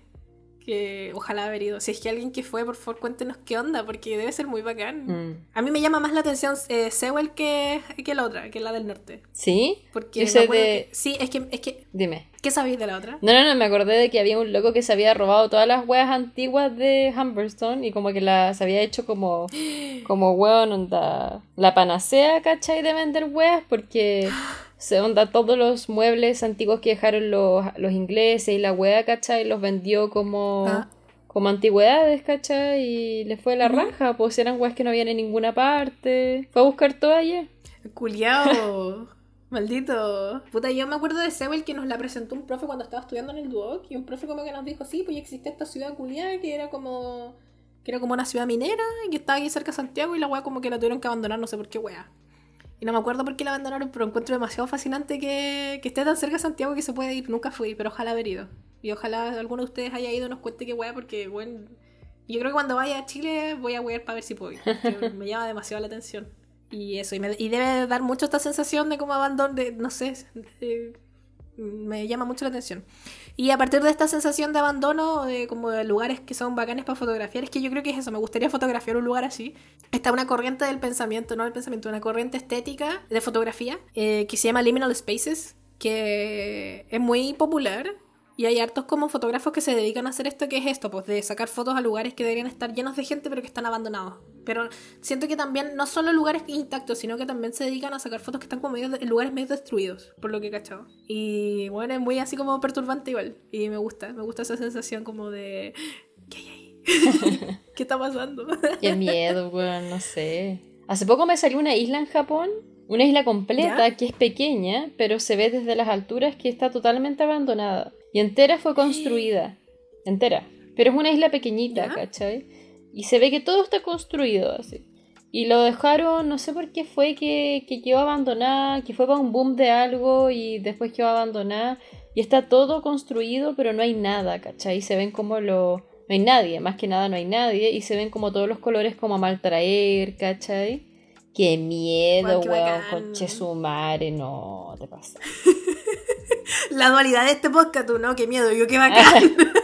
Que ojalá haber ido. Si es que alguien que fue, por favor, cuéntenos qué onda, porque debe ser muy bacán. Mm. A mí me llama más la atención eh, Sewell que, que la otra, que la del norte. ¿Sí? Porque Yo me sé acuerdo de- que- sí, es que, es que. Dime. ¿Qué sabéis de la otra? No, no, no, me acordé de que había un loco que se había robado todas las weas antiguas de Humberstone y como que las había hecho como, [GASPS] como weón, onda, la panacea, ¿cachai? De vender weas porque [GASPS] se onda todos los muebles antiguos que dejaron los, los ingleses y la wea, ¿cachai? Los vendió como, Ah. como antigüedades, ¿cachai? Y le fue la raja, pues eran weas que no habían en ninguna parte. Fue a buscar todo allá. Culiao. [LAUGHS] Maldito. Puta, yo me acuerdo de Sewell que nos la presentó un profe cuando estaba estudiando en el Duoc. Y un profe como que nos dijo, sí, pues ya existe esta ciudad culiada que era como. que era como una ciudad minera y que estaba aquí cerca de Santiago y la weá como que la tuvieron que abandonar, no sé por qué weá. Y no me acuerdo por qué la abandonaron, pero encuentro demasiado fascinante que, que esté tan cerca de Santiago que se puede ir. Nunca fui, pero ojalá haber ido. Y ojalá alguno de ustedes haya ido y nos cuente qué weá, porque, bueno, Yo creo que cuando vaya a Chile voy a ver para ver si puedo ir. [LAUGHS] me llama demasiado la atención. Y eso, y, me- y debe dar mucho esta sensación de como abandono, de, no sé, de- me llama mucho la atención. Y a partir de esta sensación de abandono, de como de lugares que son bacanes para fotografiar, es que yo creo que es eso, me gustaría fotografiar un lugar así. Está una corriente del pensamiento, no del pensamiento, una corriente estética de fotografía eh, que se llama Liminal Spaces, que es muy popular. Y hay hartos como fotógrafos que se dedican a hacer esto, que es esto, pues de sacar fotos a lugares que deberían estar llenos de gente, pero que están abandonados. Pero siento que también, no solo lugares intactos, sino que también se dedican a sacar fotos que están como en lugares medio destruidos, por lo que he cachado. Y bueno, es muy así como perturbante igual. Y me gusta, me gusta esa sensación como de... ¿Qué hay ahí? [LAUGHS] ¿Qué está pasando? [LAUGHS] Qué miedo, weón, no sé. Hace poco me salió una isla en Japón, una isla completa ¿Ya? que es pequeña, pero se ve desde las alturas que está totalmente abandonada. Y entera fue construida. Entera. Pero es una isla pequeñita, ¿Ya? ¿cachai? Y se ve que todo está construido así. Y lo dejaron, no sé por qué fue que, que quedó abandonada, que fue para un boom de algo y después quedó abandonada. Y está todo construido, pero no hay nada, ¿cachai? Se ven como lo... No hay nadie, más que nada no hay nadie. Y se ven como todos los colores como a mal traer, ¿cachai? Qué miedo, weón, conche su madre, no, te pasa. [LAUGHS] La dualidad de este podcast, tú, ¿no? Qué miedo, yo qué bacán. [LAUGHS]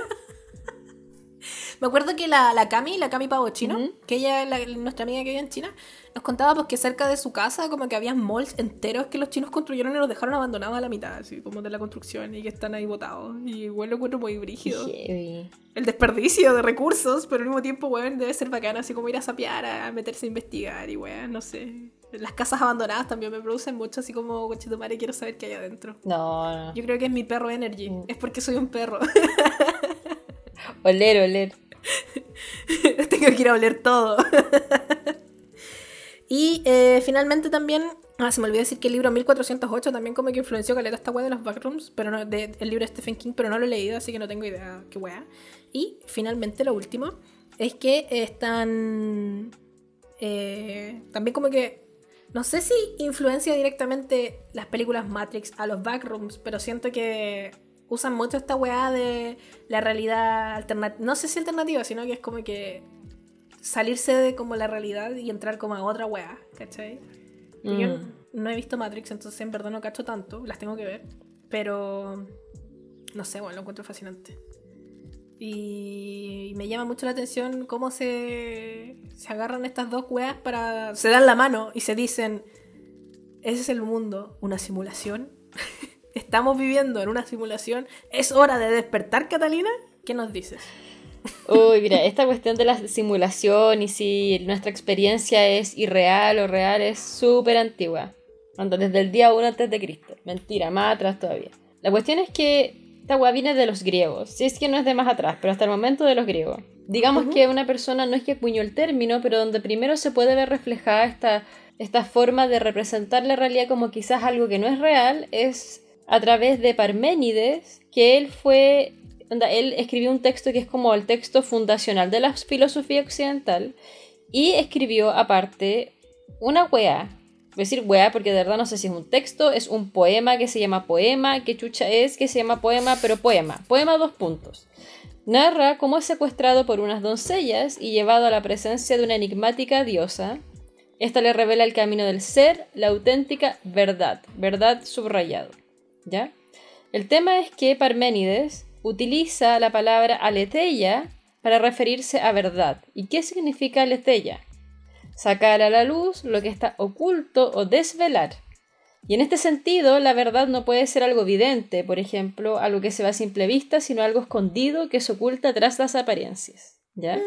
Me acuerdo que la, la Cami, la Cami Pavo Chino, que ella es la- nuestra amiga que vive en China, nos contaba pues que cerca de su casa como que había malls enteros que los chinos construyeron y los dejaron abandonados a la mitad, así como de la construcción y que están ahí botados. Y igual lo encuentro muy brígido. Heavy. El desperdicio de recursos, pero al mismo tiempo, weón, debe ser bacán, así como ir a sapear, a meterse a investigar y weón, no sé. Las casas abandonadas también me producen mucho, así como, madre quiero saber qué hay adentro. No, no. Yo creo que es mi perro energy. Mm. Es porque soy un perro. Oler, oler. [LAUGHS] Tengo que ir a oler todo. [LAUGHS] y eh, finalmente también. Ah, se me olvidó decir que el libro 1408 también como que influenció caleta esta weá de los backrooms, pero no, el libro de Stephen King, pero no lo he leído, así que no tengo idea qué weá. Y finalmente lo último es que están eh, también como que no sé si influencia directamente las películas Matrix a los backrooms, pero siento que usan mucho esta weá de la realidad alternativa. No sé si alternativa, sino que es como que salirse de como la realidad y entrar como a otra weá, ¿cachai? Y Yo Mm. no he visto Matrix, entonces en verdad no cacho tanto, las tengo que ver. Pero no sé, bueno, lo encuentro fascinante. Y, y me llama mucho la atención cómo se, se agarran estas dos weas para. Se dan la mano y se dicen: Ese es el mundo, una simulación. [LAUGHS] Estamos viviendo en una simulación. ¿Es hora de despertar, Catalina? ¿Qué nos dices? Uy, mira, esta cuestión de la simulación y si nuestra experiencia es irreal o real es súper antigua. Desde el día 1 antes de Cristo. Mentira, más atrás todavía. La cuestión es que esta weá viene de los griegos. Si es que no es de más atrás, pero hasta el momento de los griegos. Digamos Ujú. que una persona no es que acuñó el término, pero donde primero se puede ver reflejada esta, esta forma de representar la realidad como quizás algo que no es real, es a través de Parménides, que él fue él escribió un texto que es como el texto fundacional de la filosofía occidental y escribió aparte una weá. A decir weá porque de verdad no sé si es un texto, es un poema que se llama poema, que chucha es que se llama poema, pero poema. Poema dos puntos. Narra cómo es secuestrado por unas doncellas y llevado a la presencia de una enigmática diosa. Esta le revela el camino del ser, la auténtica verdad, verdad subrayado. ¿Ya? El tema es que Parménides utiliza la palabra aletheia para referirse a verdad. ¿Y qué significa aletheia? Sacar a la luz lo que está oculto o desvelar. Y en este sentido, la verdad no puede ser algo evidente, por ejemplo, algo que se ve a simple vista, sino algo escondido que se oculta tras las apariencias. ¿Ya?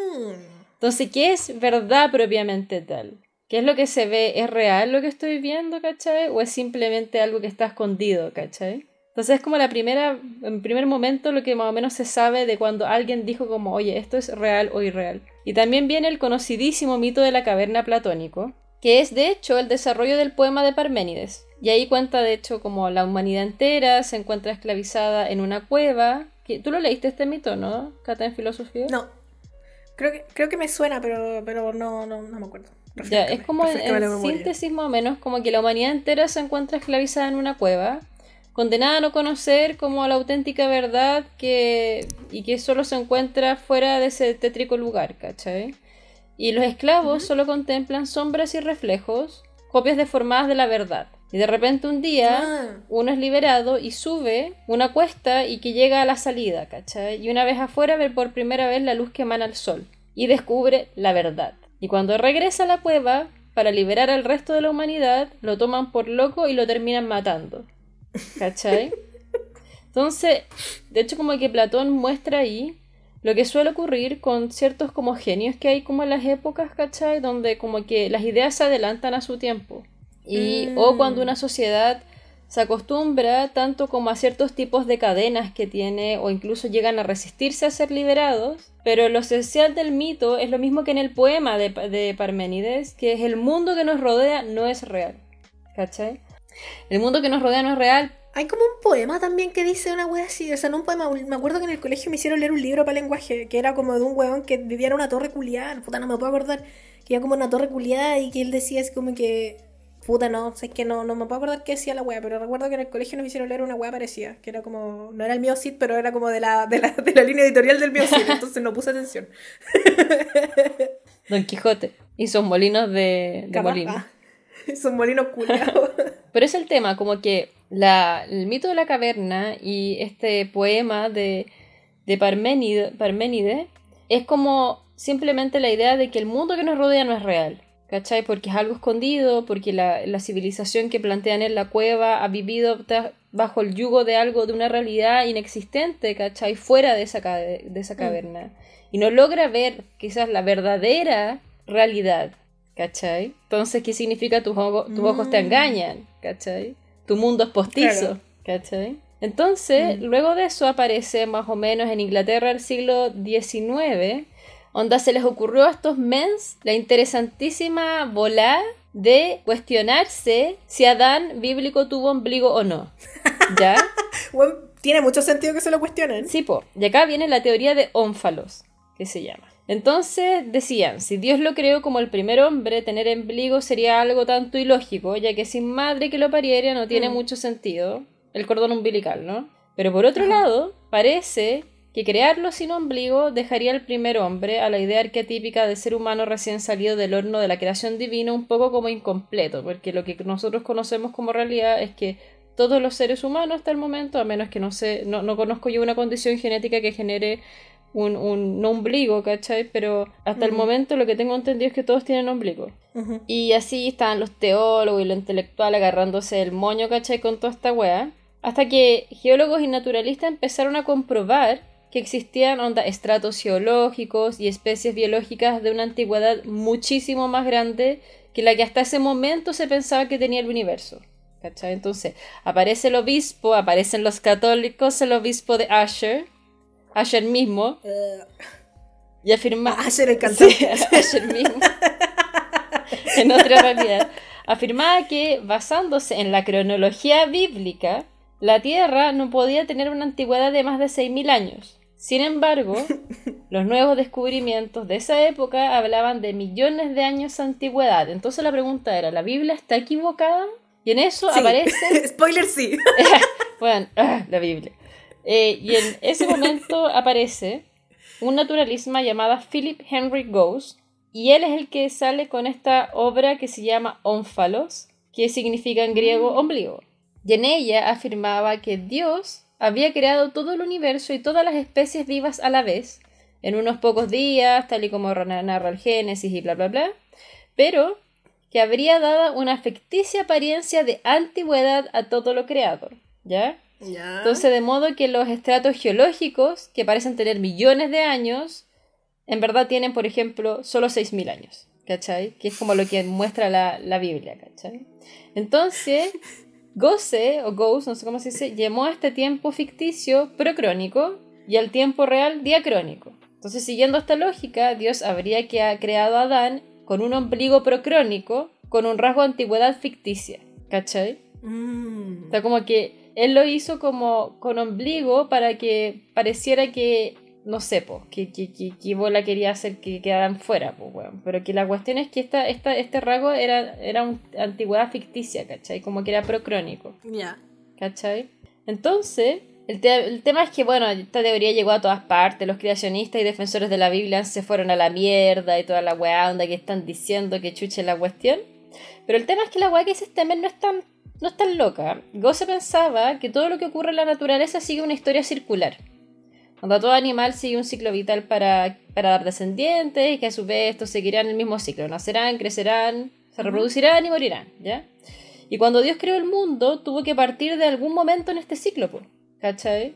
Entonces, ¿qué es verdad propiamente tal? ¿Qué es lo que se ve? ¿Es real lo que estoy viendo, cachai? ¿O es simplemente algo que está escondido, cachai? Entonces es como la primera, en primer momento lo que más o menos se sabe de cuando alguien dijo como, oye, esto es real o irreal. Y también viene el conocidísimo mito de la caverna platónico, que es de hecho el desarrollo del poema de Parménides. Y ahí cuenta de hecho como la humanidad entera se encuentra esclavizada en una cueva. ¿Tú lo leíste este mito, no? Cata en filosofía. No. Creo que, creo que me suena, pero, pero no, no, no me acuerdo. Ya, es como en, síntesis más o menos, como que la humanidad entera se encuentra esclavizada en una cueva, condenada a no conocer como la auténtica verdad que, y que solo se encuentra fuera de ese tétrico lugar, ¿cachai? Y los esclavos solo contemplan sombras y reflejos, copias deformadas de la verdad. Y de repente un día Ah. uno es liberado y sube una cuesta y que llega a la salida, ¿cachai? Y una vez afuera ve por primera vez la luz que emana el sol y descubre la verdad. Y cuando regresa a la cueva, para liberar al resto de la humanidad, lo toman por loco y lo terminan matando. ¿Cachai? Entonces, de hecho como que Platón muestra ahí lo que suele ocurrir con ciertos como genios que hay como en las épocas, ¿cachai? Donde como que las ideas se adelantan a su tiempo. Y, O Mm. cuando una sociedad se acostumbra tanto como a ciertos tipos de cadenas que tiene o incluso llegan a resistirse a ser liberados, pero lo esencial del mito es lo mismo que en el poema de, de Parménides, que es el mundo que nos rodea no es real. ¿Cachai? El mundo que nos rodea no es real. Hay como un poema también que dice una wea así, o sea, no un poema, me acuerdo que en el colegio me hicieron leer un libro para lenguaje, que era como de un weón que vivía en una torre culiada, puta, no me puedo acordar, que iba como en una torre culiada y que él decía así como que, puta, no, sea, es que no, no me puedo acordar qué decía la wea, pero recuerdo que en el colegio nos hicieron leer una wea parecida, que era como, no era el mío Cid, pero era como de la, de la, de la línea editorial del mío Cid, entonces no puse atención. Don Quijote y sus molinos de, de molino. ah, [LAUGHS] Son molinos culiados. [LAUGHS] Pero es el tema, como que la, el mito de la caverna y este poema de, de Parménide, Parménide es como simplemente la idea de que el mundo que nos rodea no es real. ¿Cachai? Porque es algo escondido, porque la, la civilización que plantean en la cueva ha vivido bajo el yugo de algo, de una realidad inexistente, ¿cachai? Fuera de esa, de esa caverna. Y no logra ver quizás la verdadera realidad, ¿cachai? Entonces, ¿qué significa tus, ojo- tus ojos te Mm. engañan, ¿cachai? Tu mundo es postizo, Claro. ¿cachai? Entonces, Mm. luego de eso aparece más o menos en Inglaterra del siglo XIX, donde se les ocurrió a estos mens la interesantísima bola de cuestionarse si Adán bíblico tuvo ombligo o no. [LAUGHS] ¿Ya? Bueno, tiene mucho sentido que se lo cuestionen. Sí, po. Y acá viene la teoría de ónfalos, que se llama. Entonces decían, si Dios lo creó como el primer hombre, tener ombligo sería algo tanto ilógico, ya que sin madre que lo pariera no tiene Mm. mucho sentido el cordón umbilical, ¿no? Pero por otro Ajá. lado, parece que crearlo sin ombligo dejaría al primer hombre a la idea arquetípica del ser humano recién salido del horno de la creación divina un poco como incompleto, porque lo que nosotros conocemos como realidad es que todos los seres humanos hasta el momento, a menos que no sé, no, no conozco yo una condición genética que genere un, un no ombligo, ¿cachai? Pero hasta el momento lo que tengo entendido es que todos tienen ombligo. Y así estaban los teólogos y los intelectuales agarrándose el moño, ¿cachai? Con toda esta weá. Hasta que geólogos y naturalistas empezaron a comprobar que existían onda, estratos geológicos y especies biológicas de una antigüedad muchísimo más grande que la que hasta ese momento se pensaba que tenía el universo. ¿Cachai? Entonces, aparece el obispo, aparecen los católicos, el obispo de Asher, Asher mismo, Eh, y afirma... ah, Asher el cantante. Sí, [LAUGHS] Asher mismo. en otra realidad. Afirmaba que, basándose en la cronología bíblica, la Tierra no podía tener una antigüedad de más de 6.000 años. Sin embargo, [LAUGHS] los nuevos descubrimientos de esa época hablaban de millones de años de antigüedad. Entonces la pregunta era, ¿la Biblia está equivocada? Y en eso Sí. aparece [LAUGHS] Spoiler sí. [LAUGHS] bueno, ah, la Biblia. Eh, y en ese momento aparece un naturalista llamado Philip Henry Gauss, y él es el que sale con esta obra que se llama Ónfalos, que significa en griego ombligo. Y en ella afirmaba que Dios había creado todo el universo y todas las especies vivas a la vez, en unos pocos días, tal y como narra el Génesis y bla, bla, bla, pero que habría dado una ficticia apariencia de antigüedad a todo lo creado, ¿ya? Ya. Entonces, de modo que los estratos geológicos, que parecen tener millones de años, en verdad tienen, por ejemplo, solo 6.000 años, ¿cachai? Que es como lo que muestra la, la Biblia, ¿cachai? Entonces, [LAUGHS] Gosse, o Gauss, no sé cómo se dice, llamó a este tiempo ficticio procrónico y al tiempo real diacrónico. Entonces, siguiendo esta lógica, Dios habría que ha creado a Adán con un ombligo procrónico con un rasgo de antigüedad ficticia, ¿cachai? Mm. O sea, como que él lo hizo como con ombligo para que pareciera que, no sé, po, que, que, que, que Bola quería hacer que quedaran fuera, pues, weón. Pero que la cuestión es que esta, esta, este rasgo era, era una antigüedad ficticia, ¿cachai? Como que era procrónico, Ya. ¿cachai? Entonces, el, te- el tema es que, bueno, esta teoría llegó a todas partes. Los creacionistas y defensores de la Biblia se fueron a la mierda y toda la weá onda que están diciendo que chuche la cuestión. Pero el tema es que la weá que dice este men no es tan, no es tan loca. Gosse pensaba que todo lo que ocurre en la naturaleza sigue una historia circular. Cuando todo animal sigue un ciclo vital para, para dar descendientes y que a su vez estos seguirán el mismo ciclo. Nacerán, crecerán, se reproducirán y morirán, ¿ya? Y cuando Dios creó el mundo, tuvo que partir de algún momento en este ciclo, ¿cachai?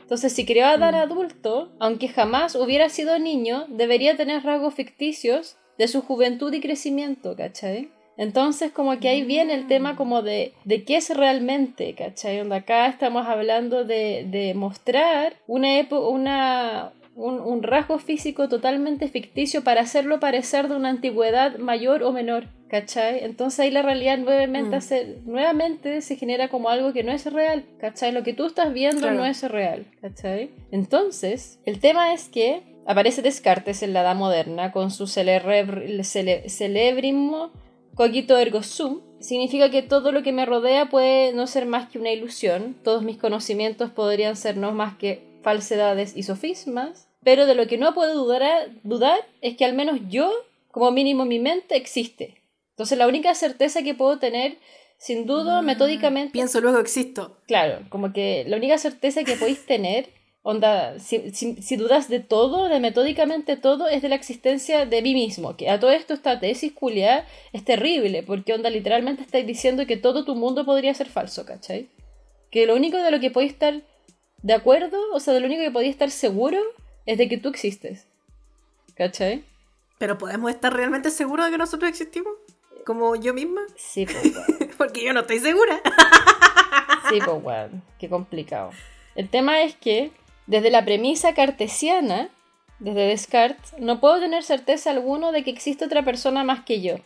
Entonces, si creó a Adán adulto, aunque jamás hubiera sido niño, debería tener rasgos ficticios de su juventud y crecimiento, ¿cachai? Entonces, como que ahí viene el tema como de, de qué es realmente, ¿cachai? Donde acá estamos hablando de, de mostrar una, épo- una, un, un rasgo físico totalmente ficticio para hacerlo parecer de una antigüedad mayor o menor, ¿cachai? Entonces ahí la realidad nuevamente, Mm. hace- nuevamente se genera como algo que no es real, ¿cachai? Lo que tú estás viendo Claro. no es real, ¿cachai? Entonces, el tema es que aparece Descartes en la Edad Moderna con su celebre- cele- celebrismo cogito ergo sum. Significa que todo lo que me rodea puede no ser más que una ilusión, todos mis conocimientos podrían ser no más que falsedades y sofismas, pero de lo que no puedo dudar, dudar es que al menos yo, como mínimo mi mente, existe. Entonces la única certeza que puedo tener, sin duda, metódicamente, Pienso, luego existo. Claro, como que la única certeza que podéis tener, onda, si, si- si dudas de todo, de metódicamente todo, es de la existencia de mí mismo. Que a todo esto esta tesis culiada es terrible, porque onda, literalmente estáis diciendo que todo tu mundo podría ser falso, ¿cachai? Que lo único de lo que podéis estar de acuerdo, o sea, de lo único que podéis estar seguro, es de que tú existes. ¿Cachai? Pero podemos estar realmente seguros de que nosotros existimos. Como yo misma. Sí, [LAUGHS] pues, weón. Porque yo no estoy segura. Sí, pues, weón. Qué complicado. El tema es que, desde la premisa cartesiana, desde Descartes, no puedo tener certeza alguna de que existe otra persona más que yo.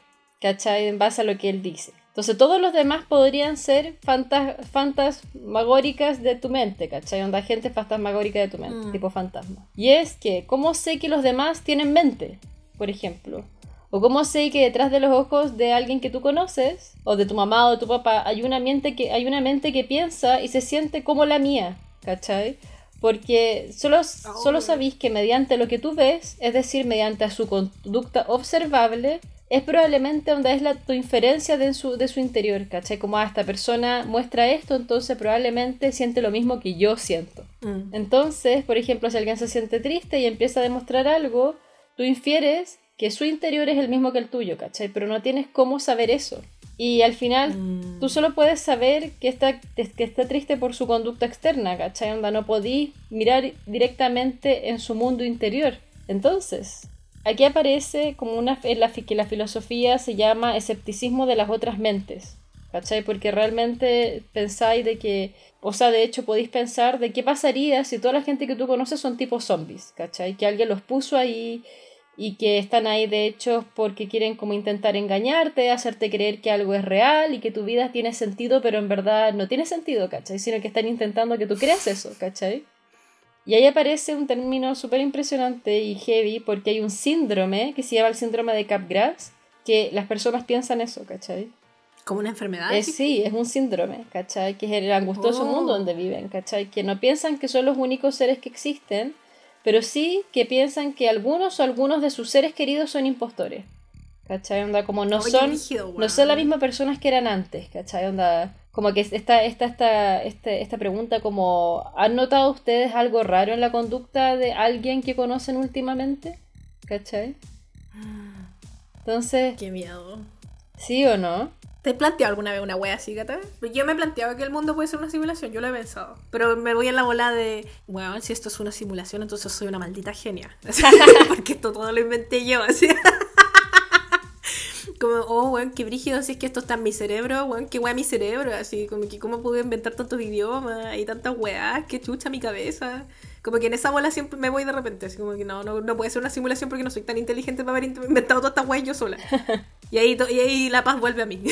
¿Cachai? En base a lo que él dice. Entonces, todos los demás podrían ser fantas fantasmagóricas de tu mente, ¿cachai? Onda gente fantasmagórica de tu mente, Mm. tipo fantasma. Y es que, ¿cómo sé que los demás tienen mente? Por ejemplo. O cómo sé que detrás de los ojos de alguien que tú conoces, o de tu mamá o de tu papá, hay una mente que, hay una mente que piensa y se siente como la mía, ¿cachai? Porque solo, solo sabéis que mediante lo que tú ves, es decir, mediante su conducta observable, es probablemente donde es la, tu inferencia de su, de su interior, ¿cachai? Como ah, esta persona muestra esto, entonces probablemente siente lo mismo que yo siento. Mm. Entonces, por ejemplo, si alguien se siente triste y empieza a demostrar algo, tú infieres que su interior es el mismo que el tuyo, ¿cachai? Pero no tienes cómo saber eso. Y al final, Mm. tú solo puedes saber que está, que está triste por su conducta externa, ¿cachai? Onda, no podí mirar directamente en su mundo interior. Entonces, aquí aparece como una en la, que la filosofía se llama escepticismo de las otras mentes, ¿cachai? Porque realmente pensáis de que, o sea, de hecho podéis pensar de qué pasaría si toda la gente que tú conoces son tipos zombies, ¿cachai? Que alguien los puso ahí y que están ahí de hecho porque quieren como intentar engañarte, hacerte creer que algo es real y que tu vida tiene sentido, pero en verdad no tiene sentido, ¿cachai? Sino que están intentando que tú creas eso, ¿cachai? Y ahí aparece un término súper impresionante y heavy porque hay un síndrome que se llama el síndrome de Capgras, que las personas piensan eso, ¿cachai? Como una enfermedad. Es, sí, es un síndrome, ¿cachai? Que es el angustioso Oh. mundo donde viven, ¿cachai? Que no piensan que son los únicos seres que existen, pero sí que piensan que algunos o algunos de sus seres queridos son impostores. ¿Cachai? Onda, como no Oye, son, no son las mismas personas que eran antes, ¿cachai? Onda, como que esta, esta, esta, este- esta pregunta como, ¿han notado ustedes algo raro en la conducta de alguien que conocen últimamente? ¿Cachai? Entonces, Qué miedo. ¿sí o no? ¿Te has planteado alguna vez una wea así, Gata? Yo me he planteado que el mundo puede ser una simulación, yo lo he pensado. Pero me voy en la bola de, bueno, si esto es una simulación, entonces soy una maldita genia. [LAUGHS] Porque esto todo lo inventé yo, así. Como, oh, weón, qué brígido, si es que esto está en mi cerebro, weón, qué wea mi cerebro, así, como que cómo pude inventar tantos idiomas y tantas weas, qué chucha mi cabeza. Como que en esa bola siempre me voy de repente, así como que no, no, no puede ser una simulación porque no soy tan inteligente para haber inventado todas estas weas yo sola. [LAUGHS] Y ahí, y ahí la paz vuelve a mí.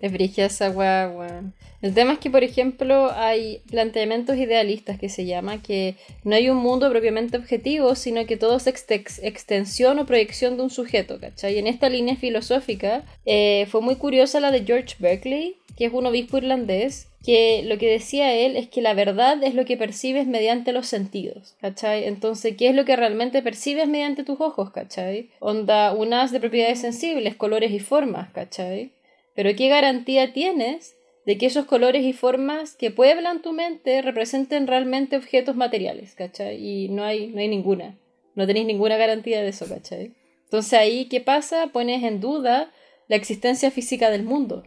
Es brígida esa weá, weón. El tema es que, por ejemplo, hay planteamientos idealistas que se llama que no hay un mundo propiamente objetivo, sino que todo es extensión o proyección de un sujeto, ¿cachai? Y en esta línea filosófica eh, fue muy curiosa la de George Berkeley, que es un obispo irlandés, que lo que decía él es que la verdad es lo que percibes mediante los sentidos, ¿cachai? Entonces, ¿qué es lo que realmente percibes mediante tus ojos, ¿cachai? Onda, unas de propiedades sensibles, colores y formas, ¿cachai? Pero ¿qué garantía tienes de que esos colores y formas que pueblan tu mente representen realmente objetos materiales, ¿cachai? Y no hay, no hay ninguna. No tenéis ninguna garantía de eso, ¿cachai? Entonces ahí, ¿qué pasa? Pones en duda la existencia física del mundo.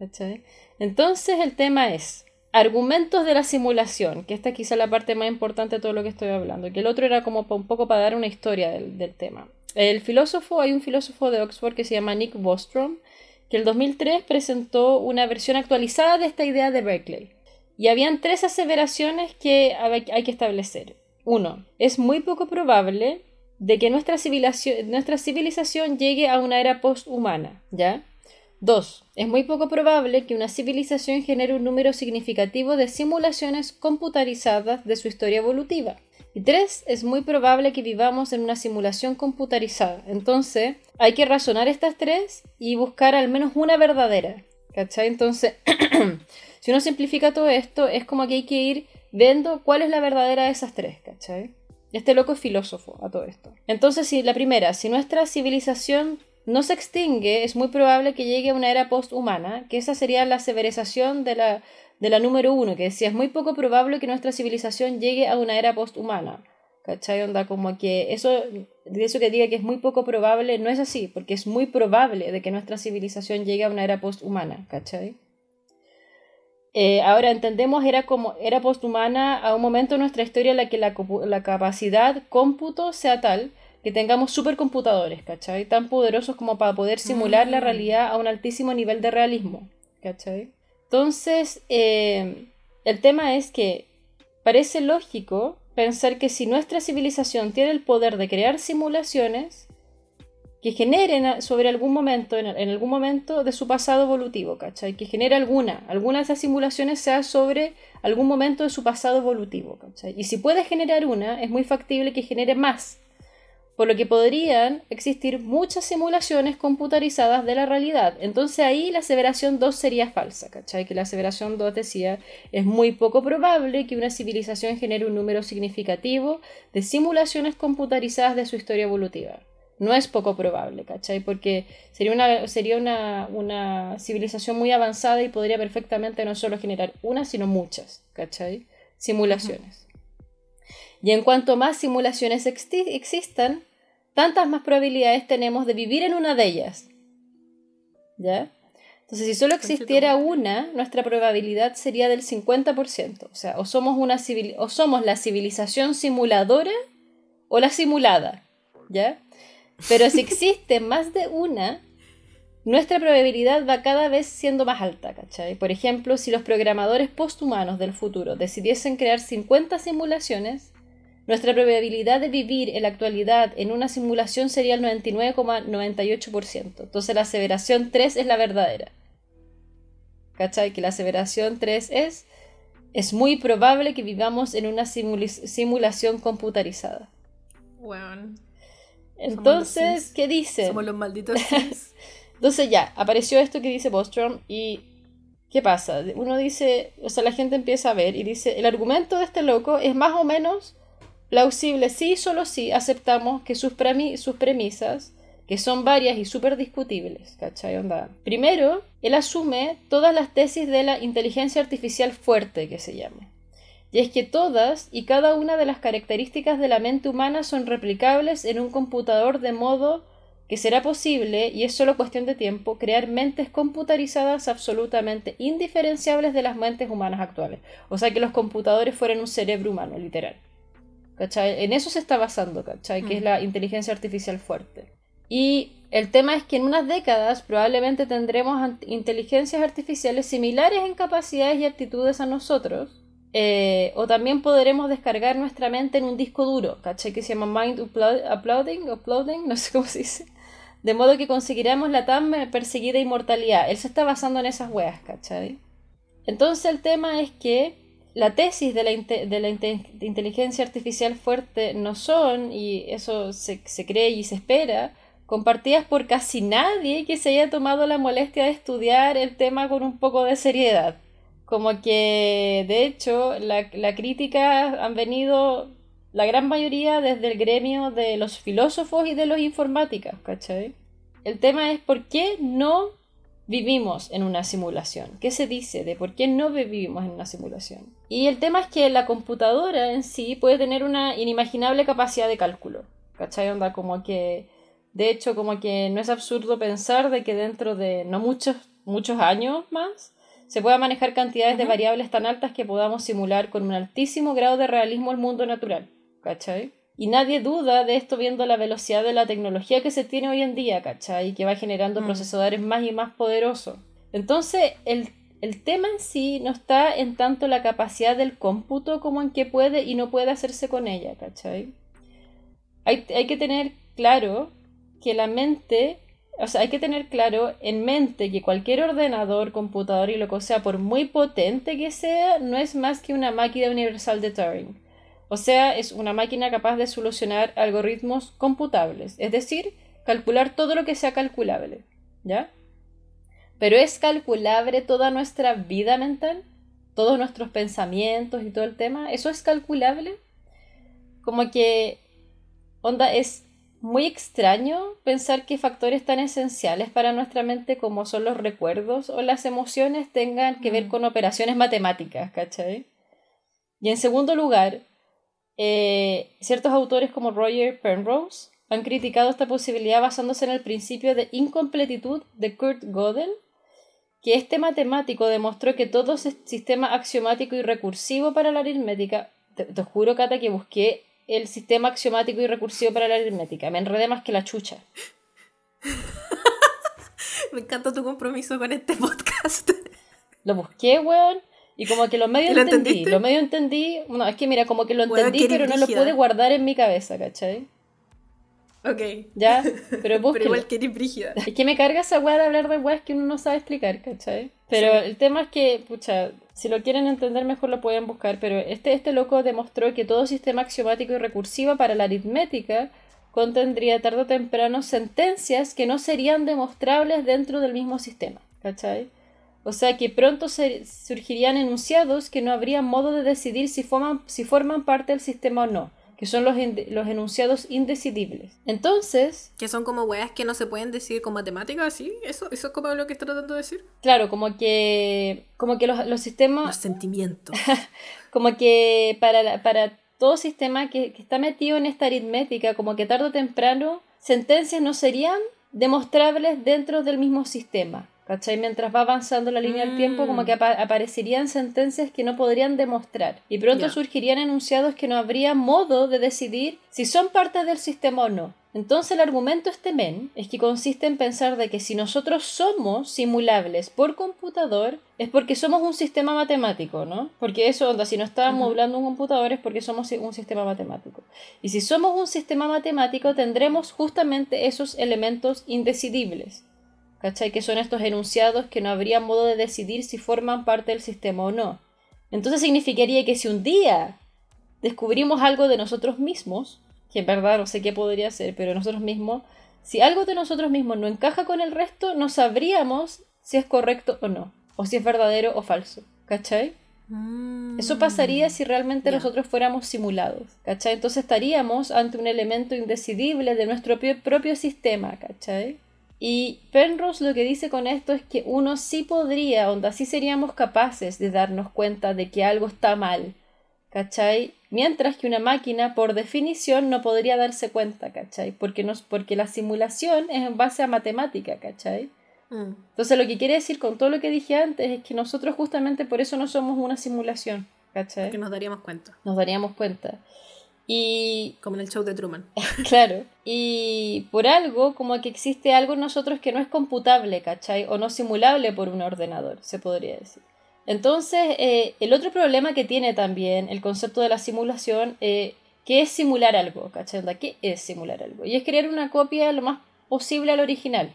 ¿Cachai? Entonces el tema es argumentos de la simulación, que esta es quizá la parte más importante de todo lo que estoy hablando, que el otro era como un poco para dar una historia del, del tema. El filósofo, hay un filósofo de Oxford que se llama Nick Bostrom, el 2003 presentó una versión actualizada de esta idea de Berkeley. Y habían tres aseveraciones que hay que establecer. Uno, es muy poco probable de que nuestra civilización, nuestra civilización llegue a una era posthumana, ¿ya? Dos, es muy poco probable que una civilización genere un número significativo de simulaciones computarizadas de su historia evolutiva. Y tres, es muy probable que vivamos en una simulación computarizada. Entonces, hay que razonar estas tres y buscar al menos una verdadera. ¿Cachai? Entonces, [CLEARS THROAT] si uno simplifica todo esto, es como que hay que ir viendo cuál es la verdadera de esas tres. ¿Cachai? Este loco es filósofo a todo esto. Entonces, si la primera, si nuestra civilización no se extingue, es muy probable que llegue a una era posthumana, que esa sería la severización de la de la número uno, que decía, es muy poco probable que nuestra civilización llegue a una era posthumana. ¿Cachai? Onda, como que eso, de eso que diga que es muy poco probable, no es así, porque es muy probable de que nuestra civilización llegue a una era posthumana, ¿cachai? Eh, ahora entendemos era como era posthumana a un momento en nuestra historia en la que la, la capacidad cómputo sea tal que tengamos supercomputadores, ¿cachai? Tan poderosos como para poder simular la mm. realidad a un altísimo nivel de realismo, ¿cachai? Entonces, eh, el tema es que parece lógico pensar que si nuestra civilización tiene el poder de crear simulaciones que generen sobre algún momento, en, algún momento de su pasado evolutivo, ¿cachai? Que genere alguna, alguna de esas simulaciones sea sobre algún momento de su pasado evolutivo, ¿cachai? Y si puede generar una, es muy factible que genere más, por lo que podrían existir muchas simulaciones computarizadas de la realidad. Entonces ahí la aseveración 2 sería falsa, ¿cachai? Que la aseveración 2 decía, es muy poco probable que una civilización genere un número significativo de simulaciones computarizadas de su historia evolutiva. No es poco probable, ¿cachai? Porque sería una, sería una, una civilización muy avanzada y podría perfectamente no solo generar una, sino muchas, ¿cachai? Simulaciones. Y en cuanto más simulaciones existan, tantas más probabilidades tenemos de vivir en una de ellas. ¿Ya? Entonces, si solo existiera una, nuestra probabilidad sería del 50%. O sea, o somos, una o somos la civilización simuladora o la simulada. ¿Ya? Pero si [LAUGHS] existe más de una, nuestra probabilidad va cada vez siendo más alta, ¿cachai? Por ejemplo, si los programadores posthumanos del futuro decidiesen crear 50 simulaciones, nuestra probabilidad de vivir en la actualidad en una simulación sería el 99,98%. Entonces la aseveración 3 es la verdadera. ¿Cachai? Que la aseveración 3 es, es muy probable que vivamos en una simulación computarizada. Bueno, Entonces, ¿qué dice? Somos los malditos [LAUGHS] Entonces ya, apareció esto que dice Bostrom y ¿qué pasa? Uno dice, o sea, la gente empieza a ver y dice, el argumento de este loco es más o menos plausible sí, solo sí aceptamos que sus, sus premisas, que son varias y súper discutibles, ¿cachai? Onda. Primero, él asume todas las tesis de la inteligencia artificial fuerte, que se llama. Y es que todas y cada una de las características de la mente humana son replicables en un computador de modo que será posible, y es solo cuestión de tiempo, crear mentes computarizadas absolutamente indiferenciables de las mentes humanas actuales. O sea, que los computadores fueran un cerebro humano, literal. En eso se está basando, ¿cachai? Que es la inteligencia artificial fuerte. Y el tema es que en unas décadas probablemente tendremos inteligencias artificiales similares en capacidades y actitudes a nosotros. Eh, o también podremos descargar nuestra mente en un disco duro, ¿cachai? Que se llama Mind Uploading, uploading, no sé cómo se dice. De modo que conseguiremos la tan perseguida inmortalidad. Él se está basando en esas weas, ¿cachai? Entonces el tema es que la tesis de la, de la inteligencia artificial fuerte no son, y eso se, se, cree y se espera, compartidas por casi nadie que se haya tomado la molestia de estudiar el tema con un poco de seriedad. Como que, de hecho, la, la crítica han venido la gran mayoría desde el gremio de los filósofos y de los informáticas, ¿cachai? El tema es por qué no vivimos en una simulación. ¿Qué se dice de por qué no vivimos en una simulación? Y el tema es que la computadora en sí puede tener una inimaginable capacidad de cálculo. ¿Cachai? Onda como que... De hecho, como que no es absurdo pensar de que dentro de no muchos, muchos años más se pueda manejar cantidades de variables tan altas que podamos simular con un altísimo grado de realismo el mundo natural. ¿Cachai? Y nadie duda de esto viendo la velocidad de la tecnología que se tiene hoy en día, ¿cachai? Y que va generando mm. procesadores más y más poderosos. Entonces, el, el, tema en sí no está en tanto la capacidad del cómputo como en qué puede y no puede hacerse con ella, ¿cachai? Hay, hay que tener claro que la mente, o sea, hay que tener claro en mente que cualquier ordenador, computador y lo que sea, por muy potente que sea, no es más que una máquina universal de Turing. O sea, es una máquina capaz de solucionar algoritmos computables, es decir, calcular todo lo que sea calculable, ¿ya? Pero ¿es calculable toda nuestra vida mental? ¿Todos nuestros pensamientos y todo el tema? ¿Eso es calculable? Como que, onda, es muy extraño pensar que factores tan esenciales para nuestra mente como son los recuerdos o las emociones tengan que ver mm. con operaciones matemáticas, ¿cachai? Y en segundo lugar, eh, ciertos autores como Roger Penrose han criticado esta posibilidad basándose en el principio de incompletitud de Kurt Gödel, que este matemático demostró que todo sistema axiomático y recursivo para la aritmética, te, juro, Cata, que busqué el sistema axiomático y recursivo para la aritmética, me enredé más que la chucha. [LAUGHS] me encanta tu compromiso con este podcast. Lo busqué, weón. Y como que lo medio ¿Lo entendí, lo medio entendí, no, es que mira, como que lo entendí, pero no lo pude guardar en mi cabeza, ¿cachai? Ok. ¿Ya? [LAUGHS] Pero, pero igual que brígida. Es que me carga esa weá de hablar de weas que uno no sabe explicar, ¿cachai? Pero el tema es que, pucha, si lo quieren entender mejor lo pueden buscar, pero este, este loco demostró que todo sistema axiomático y recursivo para la aritmética contendría tarde o temprano sentencias que no serían demostrables dentro del mismo sistema, ¿cachai? O sea que pronto surgirían enunciados que no habría modo de decidir si forman, si forman parte del sistema o no, que son los, los enunciados indecidibles. Entonces... Que son como weas que no se pueden decir con matemáticas, ¿sí? ¿Eso, ¿Eso es como lo que está tratando de decir? Claro, como que, como que los, los sistemas... Los sentimientos. [LAUGHS] como que para, para todo sistema que, que está metido en esta aritmética, como que tarde o temprano, sentencias no serían demostrables dentro del mismo sistema. ¿Cachai? Mientras va avanzando la línea del tiempo, como que mm. aparecerían sentencias que no podrían demostrar. Y pronto surgirían enunciados que no habría modo de decidir si son parte del sistema o no. Entonces el argumento este men es que consiste en pensar de que si nosotros somos simulables por computador es porque somos un sistema matemático, ¿no? Porque eso, onda, si no estábamos hablando un computador es porque somos un sistema matemático. Y si somos un sistema matemático tendremos justamente esos elementos indecidibles. ¿Cachai? Que son estos enunciados que no habría modo de decidir si forman parte del sistema o no. Entonces significaría que si un día descubrimos algo de nosotros mismos, que en verdad no sé qué podría ser, pero nosotros mismos, si algo de nosotros mismos no encaja con el resto, no sabríamos si es correcto o no, o si es verdadero o falso, ¿cachai? Mm. Eso pasaría si realmente nosotros fuéramos simulados, ¿cachai? Entonces estaríamos ante un elemento indecidible de nuestro propio sistema, ¿cachai? Y Penrose lo que dice con esto es que uno sí podría, onda, sí seríamos capaces de darnos cuenta de que algo está mal, ¿cachai? Mientras que una máquina, por definición, no podría darse cuenta, ¿cachai? Porque, nos, porque la simulación es en base a matemática, ¿cachai? Mm. Entonces lo que quiere decir con todo lo que dije antes es que nosotros justamente por eso no somos una simulación, ¿cachai? Que nos daríamos cuenta. Nos daríamos cuenta. Como en el show de Truman. [LAUGHS] claro. Y por algo, como que existe algo en nosotros que no es computable, ¿cachai? O no simulable por un ordenador, se podría decir. Entonces, eh, el otro problema que tiene también el concepto de la simulación, eh, que es simular algo, ¿cachai? ¿Qué es simular algo? Y es crear una copia lo más posible al original.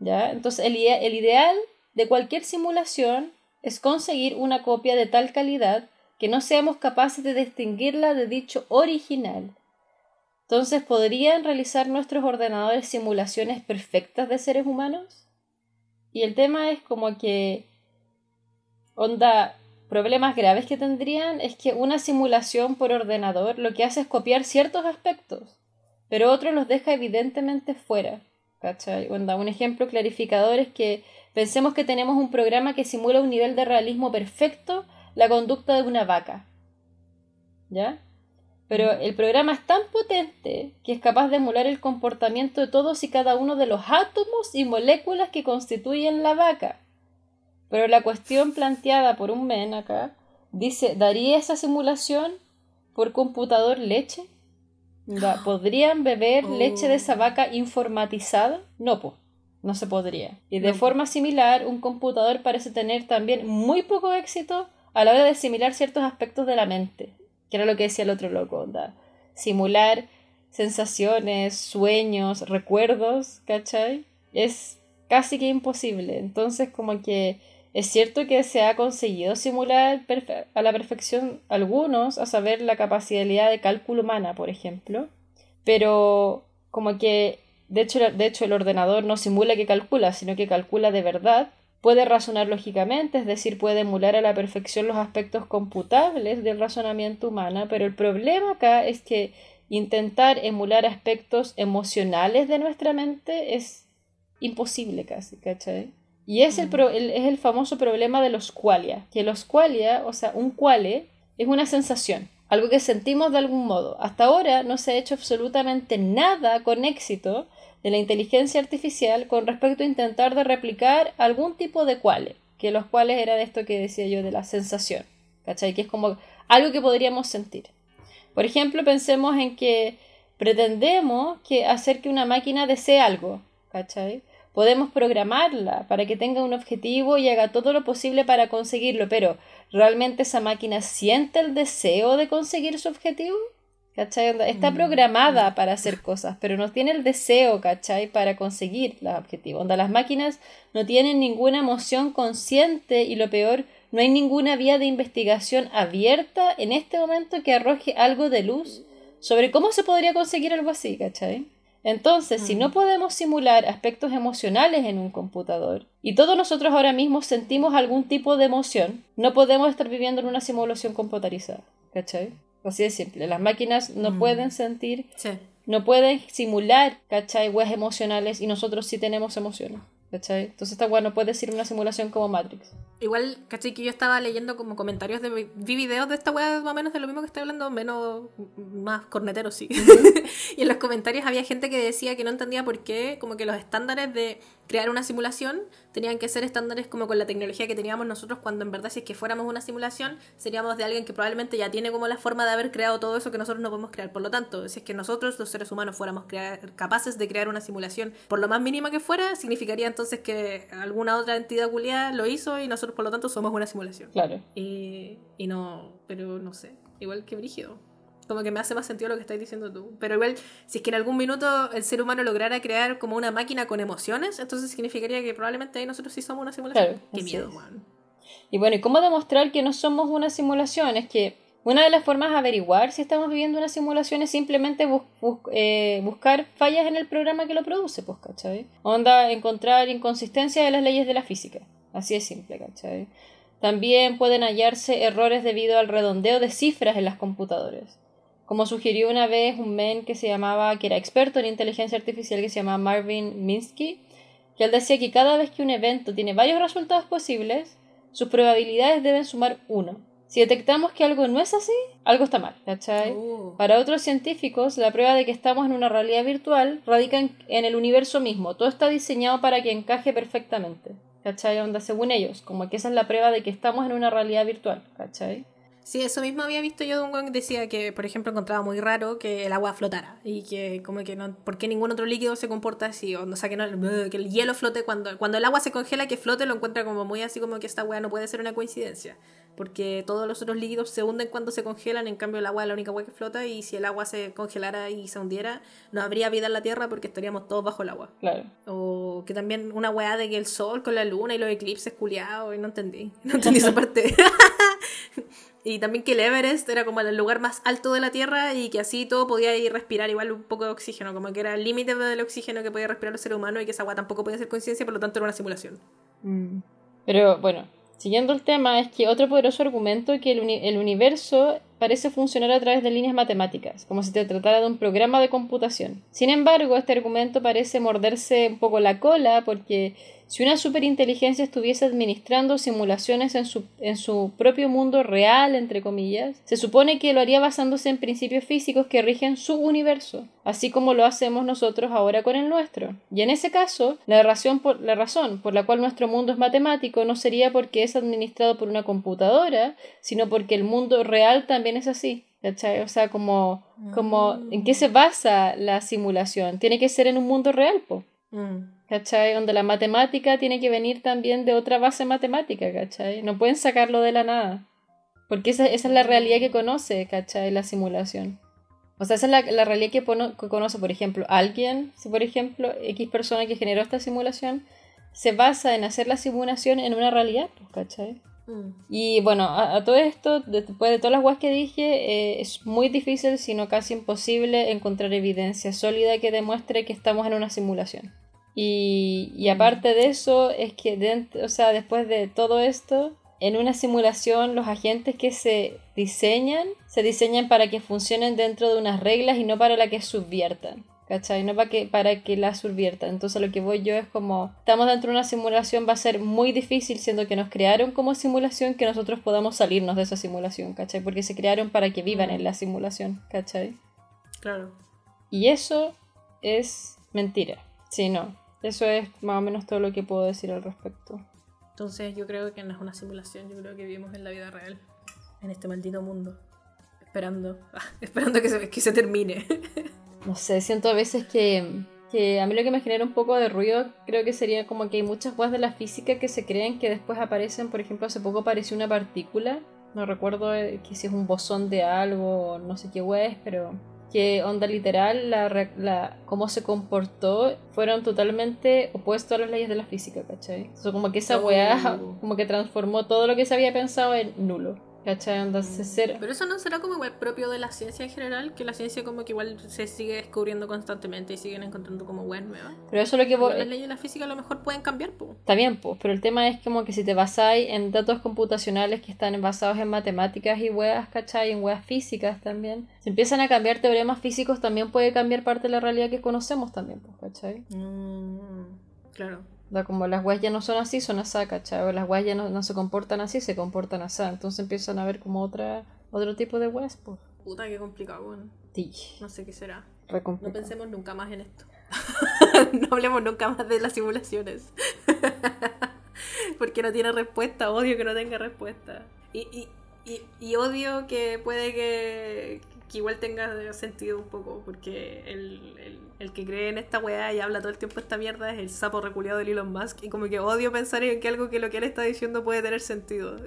¿Ya? Entonces, el, el ideal de cualquier simulación es conseguir una copia de tal calidad que no seamos capaces de distinguirla de dicho original. Entonces, ¿podrían realizar nuestros ordenadores simulaciones perfectas de seres humanos? Y el tema es como que, onda, problemas graves que tendrían es que una simulación por ordenador lo que hace es copiar ciertos aspectos, pero otros los deja evidentemente fuera. ¿Cachai? Onda, un ejemplo clarificador es que pensemos que tenemos un programa que simula un nivel de realismo perfecto la conducta de una vaca. ¿Ya? Pero el programa es tan potente que es capaz de emular el comportamiento de todos y cada uno de los átomos y moléculas que constituyen la vaca. Pero la cuestión planteada por un men acá dice, ¿daría esa simulación por computador leche? [GASPS] ¿Podrían beber leche de esa oh. vaca informatizada? No, pues, no se podría. Y de forma similar, un computador parece tener también muy poco éxito a la hora de asimilar ciertos aspectos de la mente que era lo que decía el otro loco. Simular sensaciones, sueños, recuerdos, ¿cachai? Es casi que imposible. Entonces, como que es cierto que se ha conseguido simular a la perfección algunos, a saber la capacidad de cálculo humana, por ejemplo, pero como que de hecho, de hecho el ordenador no simula que calcula, sino que calcula de verdad Puede razonar lógicamente, es decir, puede emular a la perfección los aspectos computables del razonamiento humano, pero el problema acá es que intentar emular aspectos emocionales de nuestra mente es imposible casi, ¿cachai? Y es el, mm. es el famoso problema de los qualia, que los qualia, o sea, un quale es una sensación, algo que sentimos de algún modo. Hasta ahora no se ha hecho absolutamente nada con éxito de la inteligencia artificial con respecto a intentar de replicar algún tipo de cuales, que los cuales era de esto que decía yo de la sensación, ¿cachai? Que es como algo que podríamos sentir. Por ejemplo, pensemos en que pretendemos que hacer que una máquina desee algo, ¿cachai? Podemos programarla para que tenga un objetivo y haga todo lo posible para conseguirlo, pero ¿realmente esa máquina siente el deseo de conseguir su objetivo? ¿Cachai? Está mm, programada mm. para hacer cosas, pero no tiene el deseo, ¿cachai? Para conseguir los objetivos. Onda, las máquinas no tienen ninguna emoción consciente y lo peor, no hay ninguna vía de investigación abierta en este momento que arroje algo de luz sobre cómo se podría conseguir algo así, ¿cachai? Entonces, si no mm. podemos simular aspectos emocionales en un computador y todos nosotros ahora mismo sentimos algún tipo de emoción, no podemos estar viviendo en una simulación computarizada, ¿cachai? Así de simple. Las máquinas no mm. pueden sentir, no pueden simular, ¿cachai? Weas emocionales y nosotros sí tenemos emociones. ¿cachai? Entonces esta wea no puede ser una simulación como Matrix. Igual, ¿cachai? Que yo estaba leyendo como comentarios de... Vi videos de esta wea más o menos de lo mismo que estoy hablando, menos... Más cornetero, sí. [LAUGHS] y en los comentarios había gente que decía que no entendía por qué como que los estándares de crear una simulación tenían que ser estándares como con la tecnología que teníamos nosotros cuando en verdad si es que fuéramos una simulación seríamos de alguien que probablemente ya tiene como la forma de haber creado todo eso que nosotros no podemos crear. Por lo tanto, si es que nosotros los seres humanos fuéramos capaces de crear una simulación por lo más mínima que fuera, significaría entonces que alguna otra entidad culiada lo hizo y nosotros por lo tanto somos una simulación. Claro. Y, y no, pero no sé, igual que brígido. Como que me hace más sentido lo que estás diciendo tú. Pero igual, si es que en algún minuto el ser humano lograra crear como una máquina con emociones, entonces significaría que probablemente ahí nosotros sí somos una simulación. Qué miedo, man. Y bueno, ¿y cómo demostrar que no somos una simulación? Es que una de las formas de averiguar si estamos viviendo una simulación es simplemente eh, buscar fallas en el programa que lo produce, pues, ¿cachai? Onda, encontrar inconsistencia de las leyes de la física. Así es simple, ¿cachai? También pueden hallarse errores debido al redondeo de cifras en las computadoras como sugirió una vez un men que se llamaba, que era experto en inteligencia artificial, que se llama Marvin Minsky, que él decía que cada vez que un evento tiene varios resultados posibles, sus probabilidades deben sumar uno. Si detectamos que algo no es así, algo está mal, ¿cachai? Oh. Para otros científicos, la prueba de que estamos en una realidad virtual radica en, en, el universo mismo. Todo está diseñado para que encaje perfectamente, ¿cachai? Onda, según ellos, como que esa es la prueba de que estamos en una realidad virtual, ¿cachai? Sí, eso mismo había visto yo de un que decía que, por ejemplo, encontraba muy raro que el agua flotara y que como que no, ¿por qué ningún otro líquido se comporta así? O, sea, que, no, el hielo flote cuando, cuando el agua se congela, que flote, lo encuentra como muy así como que esta agua no puede ser una coincidencia, porque todos los otros líquidos se hunden cuando se congelan, en cambio el agua es la única agua que flota y si el agua se congelara y se hundiera, no habría vida en la Tierra porque estaríamos todos bajo el agua. Claro. O que también una weá de que el sol con la luna y los eclipses culiados, y no entendí, no entendí esa parte. [LAUGHS] y también que el Everest era como el lugar más alto de la Tierra y que así todo podía ir respirar igual un poco de oxígeno, como que era el límite del oxígeno que podía respirar el ser humano y que esa agua tampoco podía ser conciencia, por lo tanto era una simulación. Mm. Pero bueno, siguiendo el tema, es que otro poderoso argumento que el, uni- el universo parece funcionar a través de líneas matemáticas, como si se tratara de un programa de computación. Sin embargo, este argumento parece morderse un poco la cola porque si una superinteligencia estuviese administrando simulaciones en su, en su propio mundo real, entre comillas, se supone que lo haría basándose en principios físicos que rigen su universo, así como lo hacemos nosotros ahora con el nuestro. Y en ese caso, la razón por, la razón por la cual nuestro mundo es matemático no sería porque es administrado por una computadora, sino porque el mundo real también es así. ¿cachai? O sea, como, como ¿en qué se basa la simulación? Tiene que ser en un mundo real, po. Mm. ¿Cachai? Donde la matemática tiene que venir también de otra base matemática, ¿cachai? No pueden sacarlo de la nada. Porque esa, esa es la realidad que conoce, ¿cachai? La simulación. O sea, esa es la, la realidad que, pono- que conoce, por ejemplo, alguien, si por ejemplo, X persona que generó esta simulación, se basa en hacer la simulación en una realidad, pues, ¿cachai? Mm. Y bueno, a, a todo esto, de- después de todas las guas que dije, eh, es muy difícil, sino casi imposible, encontrar evidencia sólida que demuestre que estamos en una simulación. Y, y aparte de eso, es que dent- o sea, después de todo esto, en una simulación los agentes que se diseñan, se diseñan para que funcionen dentro de unas reglas y no para la que subviertan. ¿Cachai? No para que, para que la subviertan. Entonces lo que voy yo es como, estamos dentro de una simulación, va a ser muy difícil, siendo que nos crearon como simulación, que nosotros podamos salirnos de esa simulación, ¿cachai? Porque se crearon para que vivan en la simulación, ¿cachai? Claro. Y eso es mentira. Sí, no. Eso es más o menos todo lo que puedo decir al respecto. Entonces yo creo que no es una simulación, yo creo que vivimos en la vida real, en este maldito mundo, esperando, [LAUGHS] esperando que se, que se termine. [LAUGHS] No sé, siento a veces que, que a mí lo que me genera un poco de ruido creo que sería como que hay muchas cosas de la física que se creen que después aparecen, por ejemplo, hace poco apareció una partícula, no recuerdo eh, que si es un bosón de algo no sé qué hueá es, pero que onda literal, la, la, cómo se comportó, fueron totalmente opuestos a las leyes de la física, ¿cachai? Entonces como que esa Oh. weá como que transformó todo lo que se había pensado en nulo, ¿cachai? Onda, se- ser, Pero eso no será como igual propio de la ciencia en general, que la ciencia como que igual se sigue descubriendo constantemente y siguen encontrando como weas nuevas. pero eso es lo que. Igual Las leyes de la física a lo mejor pueden cambiar, pues. Está bien, pues, pero el tema es como que si te basáis en datos computacionales que están basados en matemáticas y weas, ¿cachai? En weas físicas también. Si empiezan a cambiar teoremas físicos, también puede cambiar parte de la realidad que conocemos también, pues, ¿cachai? claro. Sea, como las weas ya no son así, son así, ¿cachai? O las weas ya no, no se comportan así, se comportan así. Entonces empiezan a ver como otra, otro tipo de weas, pues. Puta, qué complicado, bueno. Sí, No sé qué será. No pensemos nunca más en esto. [LAUGHS] no hablemos nunca más de las simulaciones. [LAUGHS] Porque no tiene respuesta. Odio que no tenga respuesta. Y, y, y, y odio que puede que, que igual tenga sentido un poco. Porque el, el, el que cree en esta weá y habla todo el tiempo esta mierda es el sapo reculeado de Elon Musk. Y como que odio pensar en que algo que lo que él está diciendo puede tener sentido. [LAUGHS]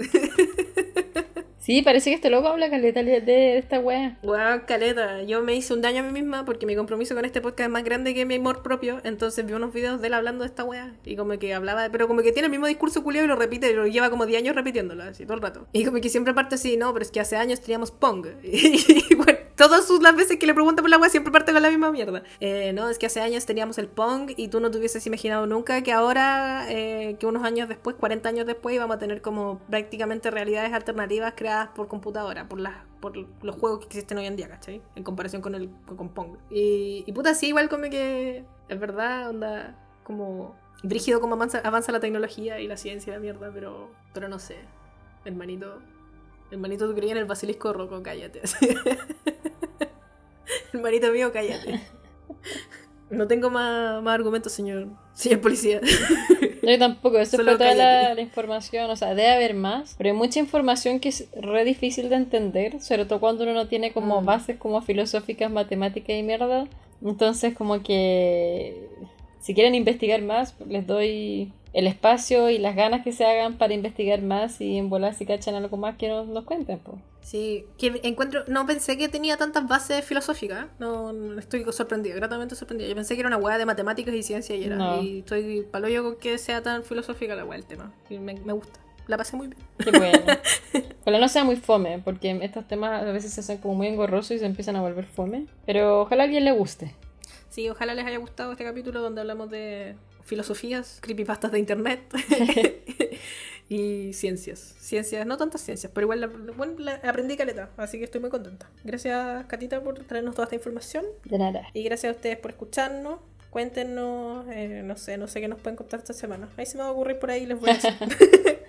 Sí, parece que este loco habla caleta de, esta wea. Weón, caleta. Yo me hice un daño a mí misma porque mi compromiso con este podcast es más grande que mi amor propio. Entonces vi unos videos de él hablando de esta wea. Y como que hablaba, pero como que tiene el mismo discurso culiado y lo repite, y lo lleva como 10 años repitiéndolo, así todo el rato. Y como que siempre parte así, no, pero es que hace años teníamos Pong. [LAUGHS] Y, bueno, todas las veces que le preguntan por la wea siempre parte con la misma mierda. Eh, no, es que hace años teníamos el Pong y tú no te hubieses imaginado nunca que ahora, eh, que unos años después, 40 años después, íbamos a tener como prácticamente realidades alternativas creadas por computadora, por las por los juegos que existen hoy en día, ¿cachai? En comparación con el con Pong. Y, y puta, sí, igual como que es verdad, onda, como brígido como avanza, avanza la tecnología y la ciencia y la mierda, pero, pero no sé, hermanito. Hermanito, tú creías en el basilisco roco, cállate. [LAUGHS] hermanito mío, cállate. [LAUGHS] No tengo más, más argumentos, señor, señor policía. [LAUGHS] No, yo tampoco, eso Solo fue toda la, información, o sea, debe haber más, pero hay mucha información que es re difícil de entender, sobre todo cuando uno no tiene como Mm. bases como filosóficas, matemáticas y mierda. Entonces, como que si quieren investigar más, les doy el espacio y las ganas que se hagan para investigar más y en volar si cachan algo más que nos, nos cuenten. Pues. Sí, que encuentro, no pensé que tenía tantas bases filosóficas, no, no estoy sorprendida, gratamente sorprendida. Yo pensé que era una hueá de matemáticas y ciencia y era, No. y estoy paloyo con que sea tan filosófica la hueá el tema. Y me, me gusta, la pasé muy bien. Qué bueno. [LAUGHS] Ojalá no sea muy fome, porque estos temas a veces se hacen como muy engorrosos y se empiezan a volver fome. Pero ojalá a alguien le guste. Sí, ojalá les haya gustado este capítulo donde hablamos de filosofías, creepypastas de internet [LAUGHS] [LAUGHS] y ciencias. Ciencias, no tantas ciencias, pero igual la- bueno, la- aprendí caleta, así que estoy muy contenta. Gracias, Catita, por traernos toda esta información. De nada. Y gracias a ustedes por escucharnos. Cuéntenos, eh, no sé, no sé qué nos pueden contar esta semana. Ahí se me va a ocurrir por ahí y les voy a decir. [LAUGHS]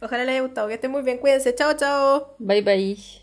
Ojalá les haya gustado. Que estén muy bien. Cuídense. Chao, chao. Bye bye.